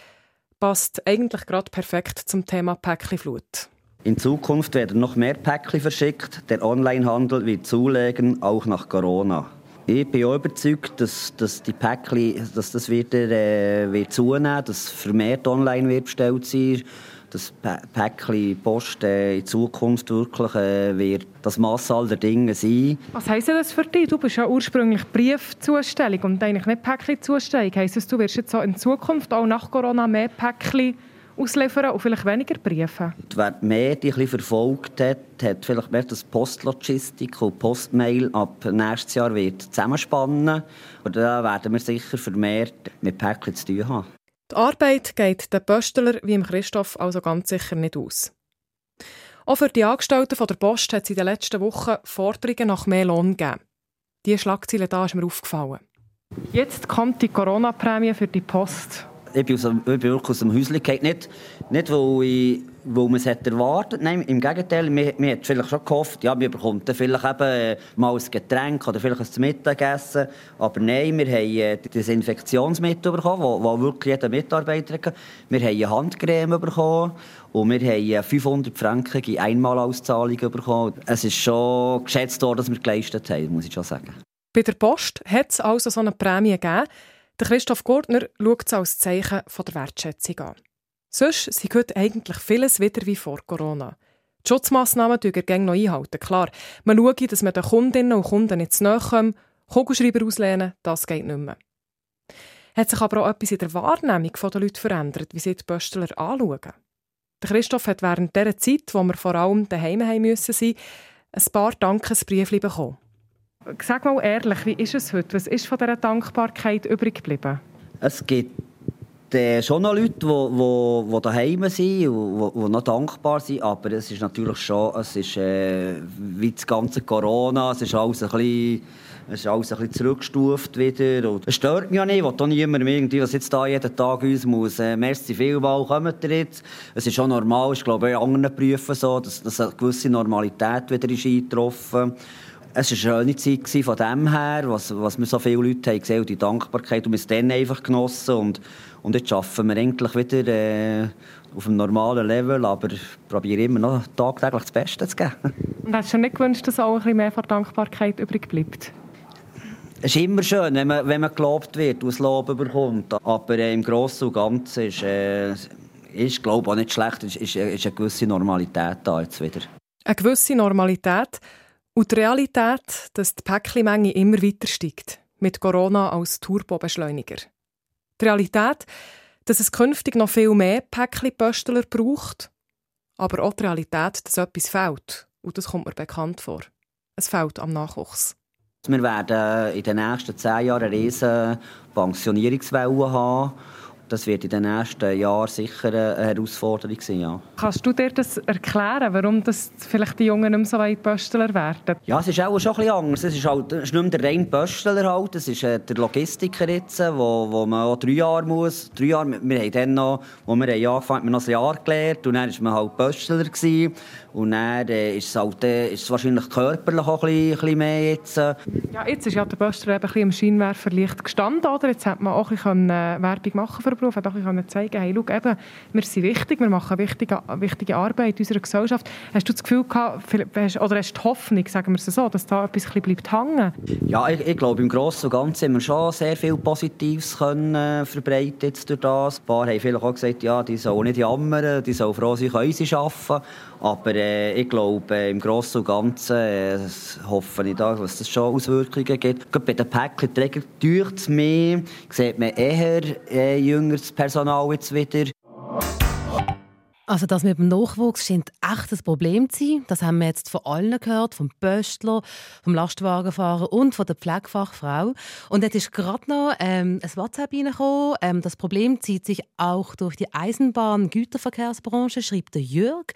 [SPEAKER 5] passt eigentlich gerade perfekt zum Thema Päckchenflut.
[SPEAKER 6] In Zukunft werden noch mehr Päckchen verschickt. Der Onlinehandel wird zulegen, auch nach Corona. Ich bin auch überzeugt, dass, dass die Päckchen, dass das wieder äh, wird zunehmen, dass vermehrt online wird bestellt sein, dass Päckchen Post äh, in Zukunft wirklich äh, wird das Mass aller Dinge sein.
[SPEAKER 5] Was heisst das für dich? Du bist ja ursprünglich Briefzustellung und eigentlich nicht Päckchen-Zustellung. Heisst das, du wirst jetzt so in Zukunft auch nach Corona mehr Päckchen ausliefern und vielleicht weniger Briefe?
[SPEAKER 6] Wer die Medien verfolgt hat, hat vielleicht mehr das Postlogistik und Postmail ab nächstes Jahr wird zusammenspannen. Und da werden wir sicher vermehrt mit Päckchen zu tun haben.
[SPEAKER 5] Die Arbeit geht den Pöstler wie im Christoph also ganz sicher nicht aus. Auch für die Angestellten der Post hat es in den letzten Wochen Forderungen nach mehr Lohn gegeben. Diese Schlagzeile da ist mir aufgefallen. Jetzt kommt die Corona-Prämie für die Post
[SPEAKER 6] ich bin, aus, ich bin wirklich aus dem Häuschen gefallen. Nicht, nicht weil, ich, weil man es erwartet Nein, im Gegenteil. Man, man hat vielleicht schon gehofft, ja, wir bekommen dann vielleicht eben äh, mal ein Getränk oder vielleicht ein Mittagessen. Aber nein, wir haben äh, das Infektionsmittel bekommen, das wirklich jeder Mitarbeiter hat. Wir haben eine Handcreme bekommen. Und wir haben 500 Franken Einmalauszahlung bekommen. Es ist schon geschätzt worden, dass wir geleistet haben, muss ich schon sagen.
[SPEAKER 5] Bei der Post hat es also so eine Prämie gegeben. Christoph Gurtner schaut es als Zeichen der Wertschätzung an. Sonst sind heute eigentlich vieles wieder wie vor Corona. Die Schutzmassnahmen dürfen noch einhalten. Klar, man schaut, dass man den Kundinnen und Kunden nicht zu nahe kommt. Kugelschreiber auslehnen, das geht nicht mehr. Hat sich aber auch etwas in der Wahrnehmung der Leute verändert, wie sie die Pöstler anschauen? Der Christoph hat während dieser Zeit, wo wir vor allem daheim sein müssen, ein paar Dankesbriefe bekommen. Sag mal ehrlich, wie ist es heute? Was ist von dieser Dankbarkeit übrig geblieben?
[SPEAKER 6] Es gibt äh, schon noch Leute, die, die, die daheim sind und die, noch dankbar sind, aber es ist natürlich schon, es ist äh, wie das ganze Corona, es ist alles ein bisschen es ist alles ein bisschen zurückgestuft wieder. Und es stört mich ja nicht. Ich will niemandem irgendwie, was jetzt da jeden Tag uns muss, äh, merci vielmal, kommt ihr jetzt. Es ist schon normal, ich glaube, in anderen Berufen so, dass, dass eine gewisse Normalität wieder ist eingetroffen ist. Es war eine schöne Zeit von dem her, was, was wir so viele Leute haben gesehen und die Dankbarkeit und wir es dann einfach genossen und, und jetzt arbeiten wir endlich wieder äh, auf einem normalen Level, aber probiere immer noch tagtäglich das Beste zu geben.
[SPEAKER 5] Und hast du nicht gewünscht, dass auch ein bisschen mehr von Dankbarkeit übrig bleibt?
[SPEAKER 6] Es ist immer schön, wenn man, wenn man gelobt wird und das Lob bekommt. Aber äh, im Großen und Ganzen ist, äh, ist glaube ich, auch nicht schlecht. Es ist, ist, ist eine gewisse Normalität da jetzt wieder.
[SPEAKER 5] Eine gewisse Normalität? Und die Realität, dass die Päckchenmenge immer weiter steigt, mit Corona als Turbobeschleuniger. Die Realität, dass es künftig noch viel mehr Päckchenpöstler braucht, aber auch die Realität, dass etwas fehlt. Und das kommt mir bekannt vor. Es fehlt am Nachwuchs.
[SPEAKER 6] Wir werden in den nächsten zehn Jahren eine riesige Pensionierungswelle haben. Das wird in den nächsten Jahren sicher eine Herausforderung sein. Ja.
[SPEAKER 5] Kannst du dir das erklären, warum das vielleicht die Jungen nicht mehr so weit Pöstler werden?
[SPEAKER 6] Ja, es ist auch schon ein bisschen anders. Es ist, halt, es ist nicht mehr der reine Pöstler, halt. es ist äh, der Logistiker, jetzt, wo, wo man auch drei Jahre muss. Drei Jahre, wir haben dann noch, wo wir angefangen haben, noch ein Jahr gelernt und dann war man halt Pöstler. Gewesen. Und dann äh, ist, es halt, äh, ist es wahrscheinlich körperlich auch ein bisschen, ein bisschen mehr jetzt. Äh.
[SPEAKER 5] Ja, jetzt ist ja der Pöstler eben ein bisschen im Scheinwerferlicht gestanden, oder? Jetzt hat man auch ein bisschen äh, Werbung machen für den Beruf, hat auch ein bisschen zeigen hey, schau, eben, wir sind wichtig, wir machen wichtige, wichtige Arbeit in unserer Gesellschaft. Hast du das Gefühl gehabt, oder hast du die Hoffnung, sagen wir es so, dass da etwas bleibt hängen?
[SPEAKER 6] Ja, ich, ich glaube, im Großen und Ganzen haben wir schon sehr viel Positives können, äh, verbreitet jetzt durch das. Ein paar haben vielleicht auch gesagt, ja, die sollen nicht jammern, die sollen froh sein, können sie arbeiten. Aber äh, ich glaube, im Großen und Ganzen äh, hoffe ich, da, dass es schon Auswirkungen gibt. Gerade bei den Päckchenträgern teuert es mehr, sieht man eher äh, jüngeres Personal jetzt wieder.
[SPEAKER 4] Also das mit dem Nachwuchs scheint echt ein Problem zu sein. Das haben wir jetzt von allen gehört, vom Pöstler, vom Lastwagenfahrer und von der Pflegefachfrau. Und jetzt ist gerade noch ähm, ein WhatsApp reingekommen. Ähm, das Problem zieht sich auch durch die Eisenbahn-Güterverkehrsbranche, schreibt der Jörg.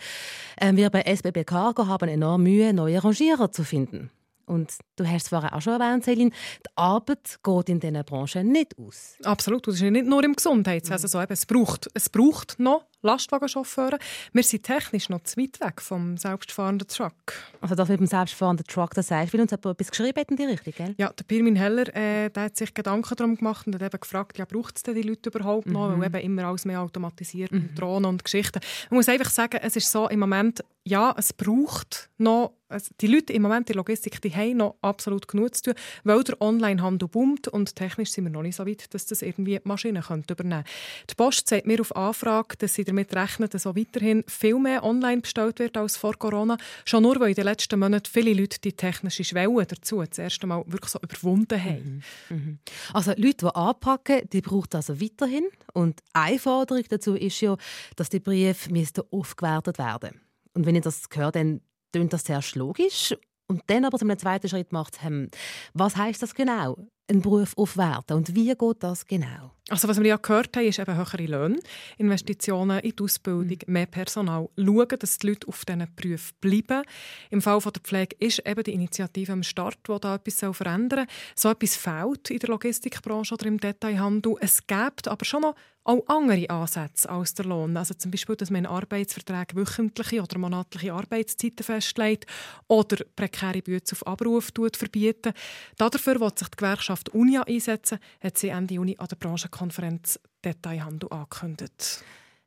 [SPEAKER 4] Ähm, wir bei SBB Cargo haben enorm Mühe, neue Rangierer zu finden. Und du hast es vorher auch schon erwähnt, Celine, die Arbeit geht in diesen Branchen nicht aus.
[SPEAKER 5] Absolut. Das ist nicht nur im Gesundheitswesen so. Es braucht, es braucht noch Lastwagenchauffeure. Wir sind technisch noch zu weit weg vom selbstfahrenden Truck.
[SPEAKER 4] Also das mit dem selbstfahrenden Truck, das sagst du, uns hat etwas geschrieben in die Richtung, gell?
[SPEAKER 5] Ja, der Pirmin Heller äh, der hat sich Gedanken darum gemacht und hat eben gefragt, ja, braucht es denn die Leute überhaupt noch? Mhm. Weil eben immer alles mehr automatisiert mhm. und Drohnen und Geschichten. Man muss einfach sagen, es ist so, im Moment ja, es braucht noch, also die Leute im Moment in der Logistik, die haben noch absolut genug zu tun, weil der Onlinehandel boomt und technisch sind wir noch nicht so weit, dass das irgendwie Maschinen übernehmen können. Die Post sagt mir auf Anfrage, dass sie damit rechnen, dass auch weiterhin viel mehr online bestellt wird als vor Corona. Schon nur, weil in den letzten Monaten viele Leute die technische Schwelle dazu das erste Mal wirklich so überwunden haben.
[SPEAKER 4] Mhm. Mhm. Also Leute, die anpacken, die braucht also weiterhin. Und eine Forderung dazu ist ja, dass die Briefe aufgewertet werden müssen. Und wenn ich das höre, dann klingt das sehr logisch. Und dann aber zu einem zweiten Schritt macht, hm, was heißt das genau? Einen Beruf aufwerten. Und wie geht das genau?
[SPEAKER 5] Also was wir ja gehört haben, ist eben höhere Löhne, Investitionen in die Ausbildung, mhm. mehr Personal. Schauen, dass die Leute auf diesen Berufen bleiben. Im Fall der Pflege ist eben die Initiative am Start, die da etwas verändern soll. So etwas fehlt in der Logistikbranche oder im Detailhandel. Es gibt aber schon noch auch andere Ansätze als der Lohn. Also zum Beispiel, dass man in Arbeitsverträgen wöchentliche oder monatliche Arbeitszeiten festlegt oder prekäre Bücher auf Abruf verbieten. Dafür will sich die Gewerkschaft Unia einsetzen, hat sie Ende Juni an der Branchenkonferenz Detailhandel angekündigt.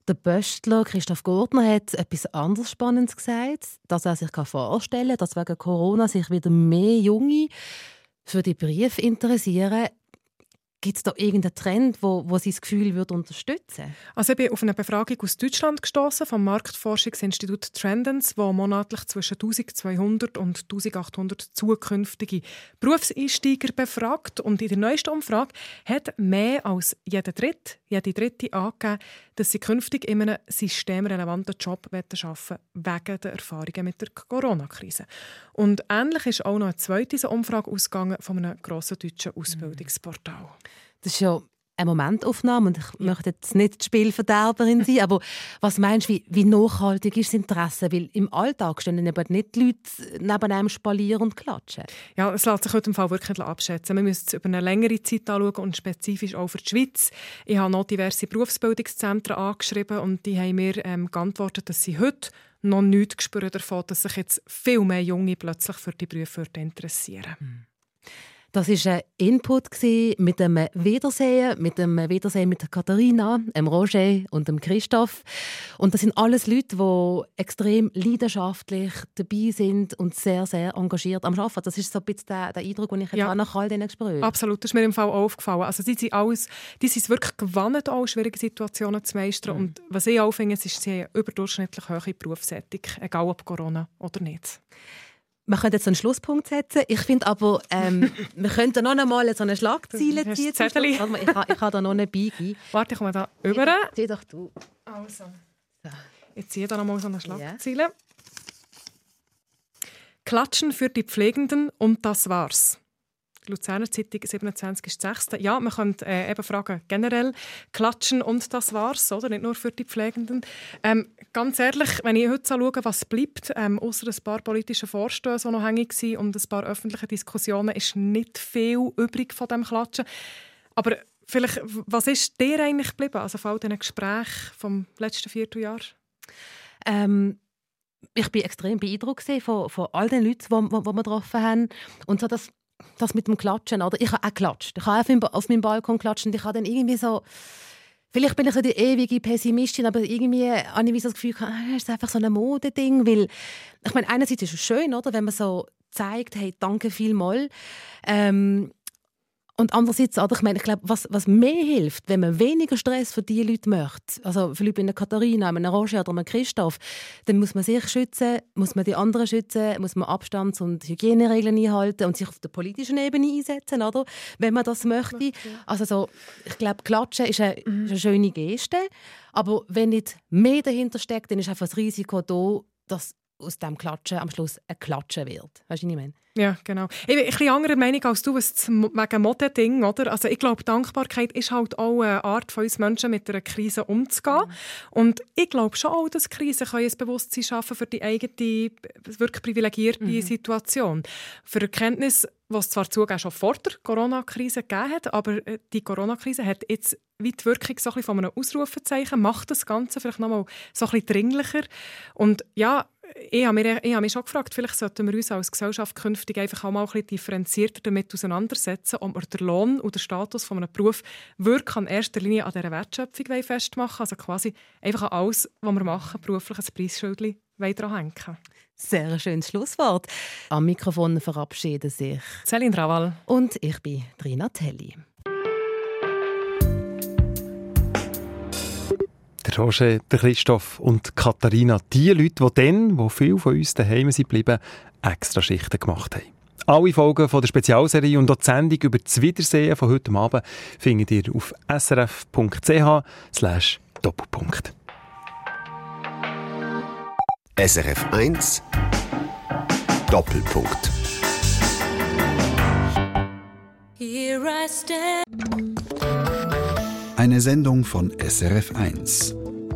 [SPEAKER 4] Der Böstler Christoph Gurtner hat etwas anderes Spannendes gesagt, dass er sich vorstellen kann, dass wegen Corona sich wieder mehr Junge für die Briefe interessieren. Gibt es da irgendeinen Trend, wo, wo Sie das Gefühl würde unterstützen
[SPEAKER 5] Also ich bin auf eine Befragung aus Deutschland gestoßen vom Marktforschungsinstitut Trendens, wo monatlich zwischen 1200 und 1800 zukünftige Berufseinsteiger befragt. Und in der neuesten Umfrage hat mehr als jeder Dritte, jede Dritte angegeben, dass sie künftig in einem systemrelevanten Job arbeiten wollen, wegen der Erfahrungen mit der Corona-Krise. Und ähnlich ist auch noch eine zweite Umfrage ausgegangen von einem grossen deutschen Ausbildungsportal.
[SPEAKER 4] Das ist ja eine Momentaufnahme und ich möchte jetzt nicht die Spielverderberin sein, aber was meinst du, wie, wie nachhaltig ist das Interesse? Weil im Alltag stehen eben nicht die Leute neben einem spalieren und klatschen.
[SPEAKER 5] Ja, es lässt sich heute im Fall wirklich abschätzen. Man müsste es über eine längere Zeit anschauen und spezifisch auch für die Schweiz. Ich habe noch diverse Berufsbildungszentren angeschrieben und die haben mir ähm, geantwortet, dass sie heute noch nichts gespürt davon, dass sich jetzt viel mehr Junge plötzlich für die Berufe interessieren.
[SPEAKER 4] Hm. Das war ein Input mit dem Wiedersehen, mit dem Wiedersehen mit Katharina, dem Roger und dem Christoph. Und das sind alles Leute, die extrem leidenschaftlich dabei sind und sehr, sehr engagiert am Arbeiten. Das ist so ein bisschen der, der Eindruck, den ich jetzt ja. nach all diesen Gesprächen
[SPEAKER 5] Absolut, das ist mir im Fall aufgefallen. Also die sind, alles, die sind wirklich gewohnt, auch schwierige Situationen zu meistern. Mhm. Und was ich auch finde, ist, sie haben überdurchschnittlich hohe Berufsethik, egal ob Corona oder nicht.
[SPEAKER 4] Wir können jetzt einen Schlusspunkt setzen. Ich finde aber, ähm, wir könnten noch einmal so eine Schlagzeile ziehen. Ich, ich habe da noch eine Beige.
[SPEAKER 5] Warte, ich komme da über.
[SPEAKER 4] Zieh doch du.
[SPEAKER 5] Also. So. Ich ziehe da noch mal so eine Schlagzeile. Yeah. Klatschen für die Pflegenden und das war's. Luzerner Zeitung, 27.06. Ja, man könnte äh, eben fragen, generell klatschen und das war's, oder? Nicht nur für die Pflegenden. Ähm, ganz ehrlich, wenn ich heute schaue, was bleibt, ähm, außer ein paar politische Vorstöße, die noch hängig waren und ein paar öffentliche Diskussionen, ist nicht viel übrig von dem Klatschen. Aber vielleicht, was ist dir eigentlich geblieben, also vor allem diesen Gesprächen vom letzten Vierteljahr?
[SPEAKER 4] Ähm ich bin extrem beeindruckt von, von all den Leuten, die, die, die wir getroffen haben. Und so das das mit dem Klatschen, oder? Ich habe auch geklatscht. Ich habe auf meinem Balkon geklatscht und ich habe dann irgendwie so... Vielleicht bin ich so die ewige Pessimistin, aber irgendwie habe ich so das Gefühl, ah, es ist einfach so ein Modeding, weil ich meine, einerseits ist es schön, oder, wenn man so zeigt, hey, danke vielmals. Ähm, und andererseits, also ich meine, ich glaube, was, was mehr hilft, wenn man weniger Stress für die Leute möchte, also für Leute wie eine Katharina, eine Roger oder eine Christoph, dann muss man sich schützen, muss man die anderen schützen, muss man Abstands- und Hygieneregeln einhalten und sich auf der politischen Ebene einsetzen, oder? wenn man das möchte. Also so, ich glaube, Klatschen ist eine, mhm. ist eine schöne Geste, aber wenn nicht mehr dahinter steckt, dann ist einfach das Risiko da, dass aus dem Klatschen am Schluss ein Klatschen wird. Weißt du, was ich meine?
[SPEAKER 5] Ja, genau. Ich bin ein bisschen anderer Meinung als du, was wegen Mode-Ding, oder? Also ich glaube, Dankbarkeit ist halt auch eine Art von uns Menschen, mit einer Krise umzugehen. Mhm. Und ich glaube schon auch, dass Krisen ein Bewusstsein schaffen für die eigene, wirklich privilegierte mhm. Situation. Für Erkenntnis, was es zwar zugegeben schon vor der Corona-Krise gegeben hat, aber äh, die Corona-Krise hat jetzt wie die Wirkung so ein bisschen von einem Ausrufezeichen, macht das Ganze vielleicht nochmal so ein bisschen dringlicher. Und ja, ich habe, mich, ich habe mich schon gefragt, vielleicht sollten wir uns als Gesellschaft künftig einfach auch mal ein bisschen differenzierter damit auseinandersetzen, ob wir den Lohn und den Status von einem Beruf wirklich in erster Linie an dieser Wertschöpfung festmachen Also quasi einfach an alles, was wir machen, beruflich ein Preisschild dranhängen.
[SPEAKER 4] Sehr schönes Schlusswort. Am Mikrofon verabschieden sich
[SPEAKER 5] Celine Raval
[SPEAKER 4] und ich bin Trina Telli.
[SPEAKER 3] Roger, der Christoph und Katharina, die Leute, die dann, wo viele von uns daheim sind geblieben, extra Schichten gemacht haben. Alle Folgen von der Spezialserie und auch die Sendung über das Wiedersehen von heute Abend findet ihr auf srf.ch Doppelpunkt.
[SPEAKER 2] SRF 1 Doppelpunkt.
[SPEAKER 1] Eine Sendung von SRF 1.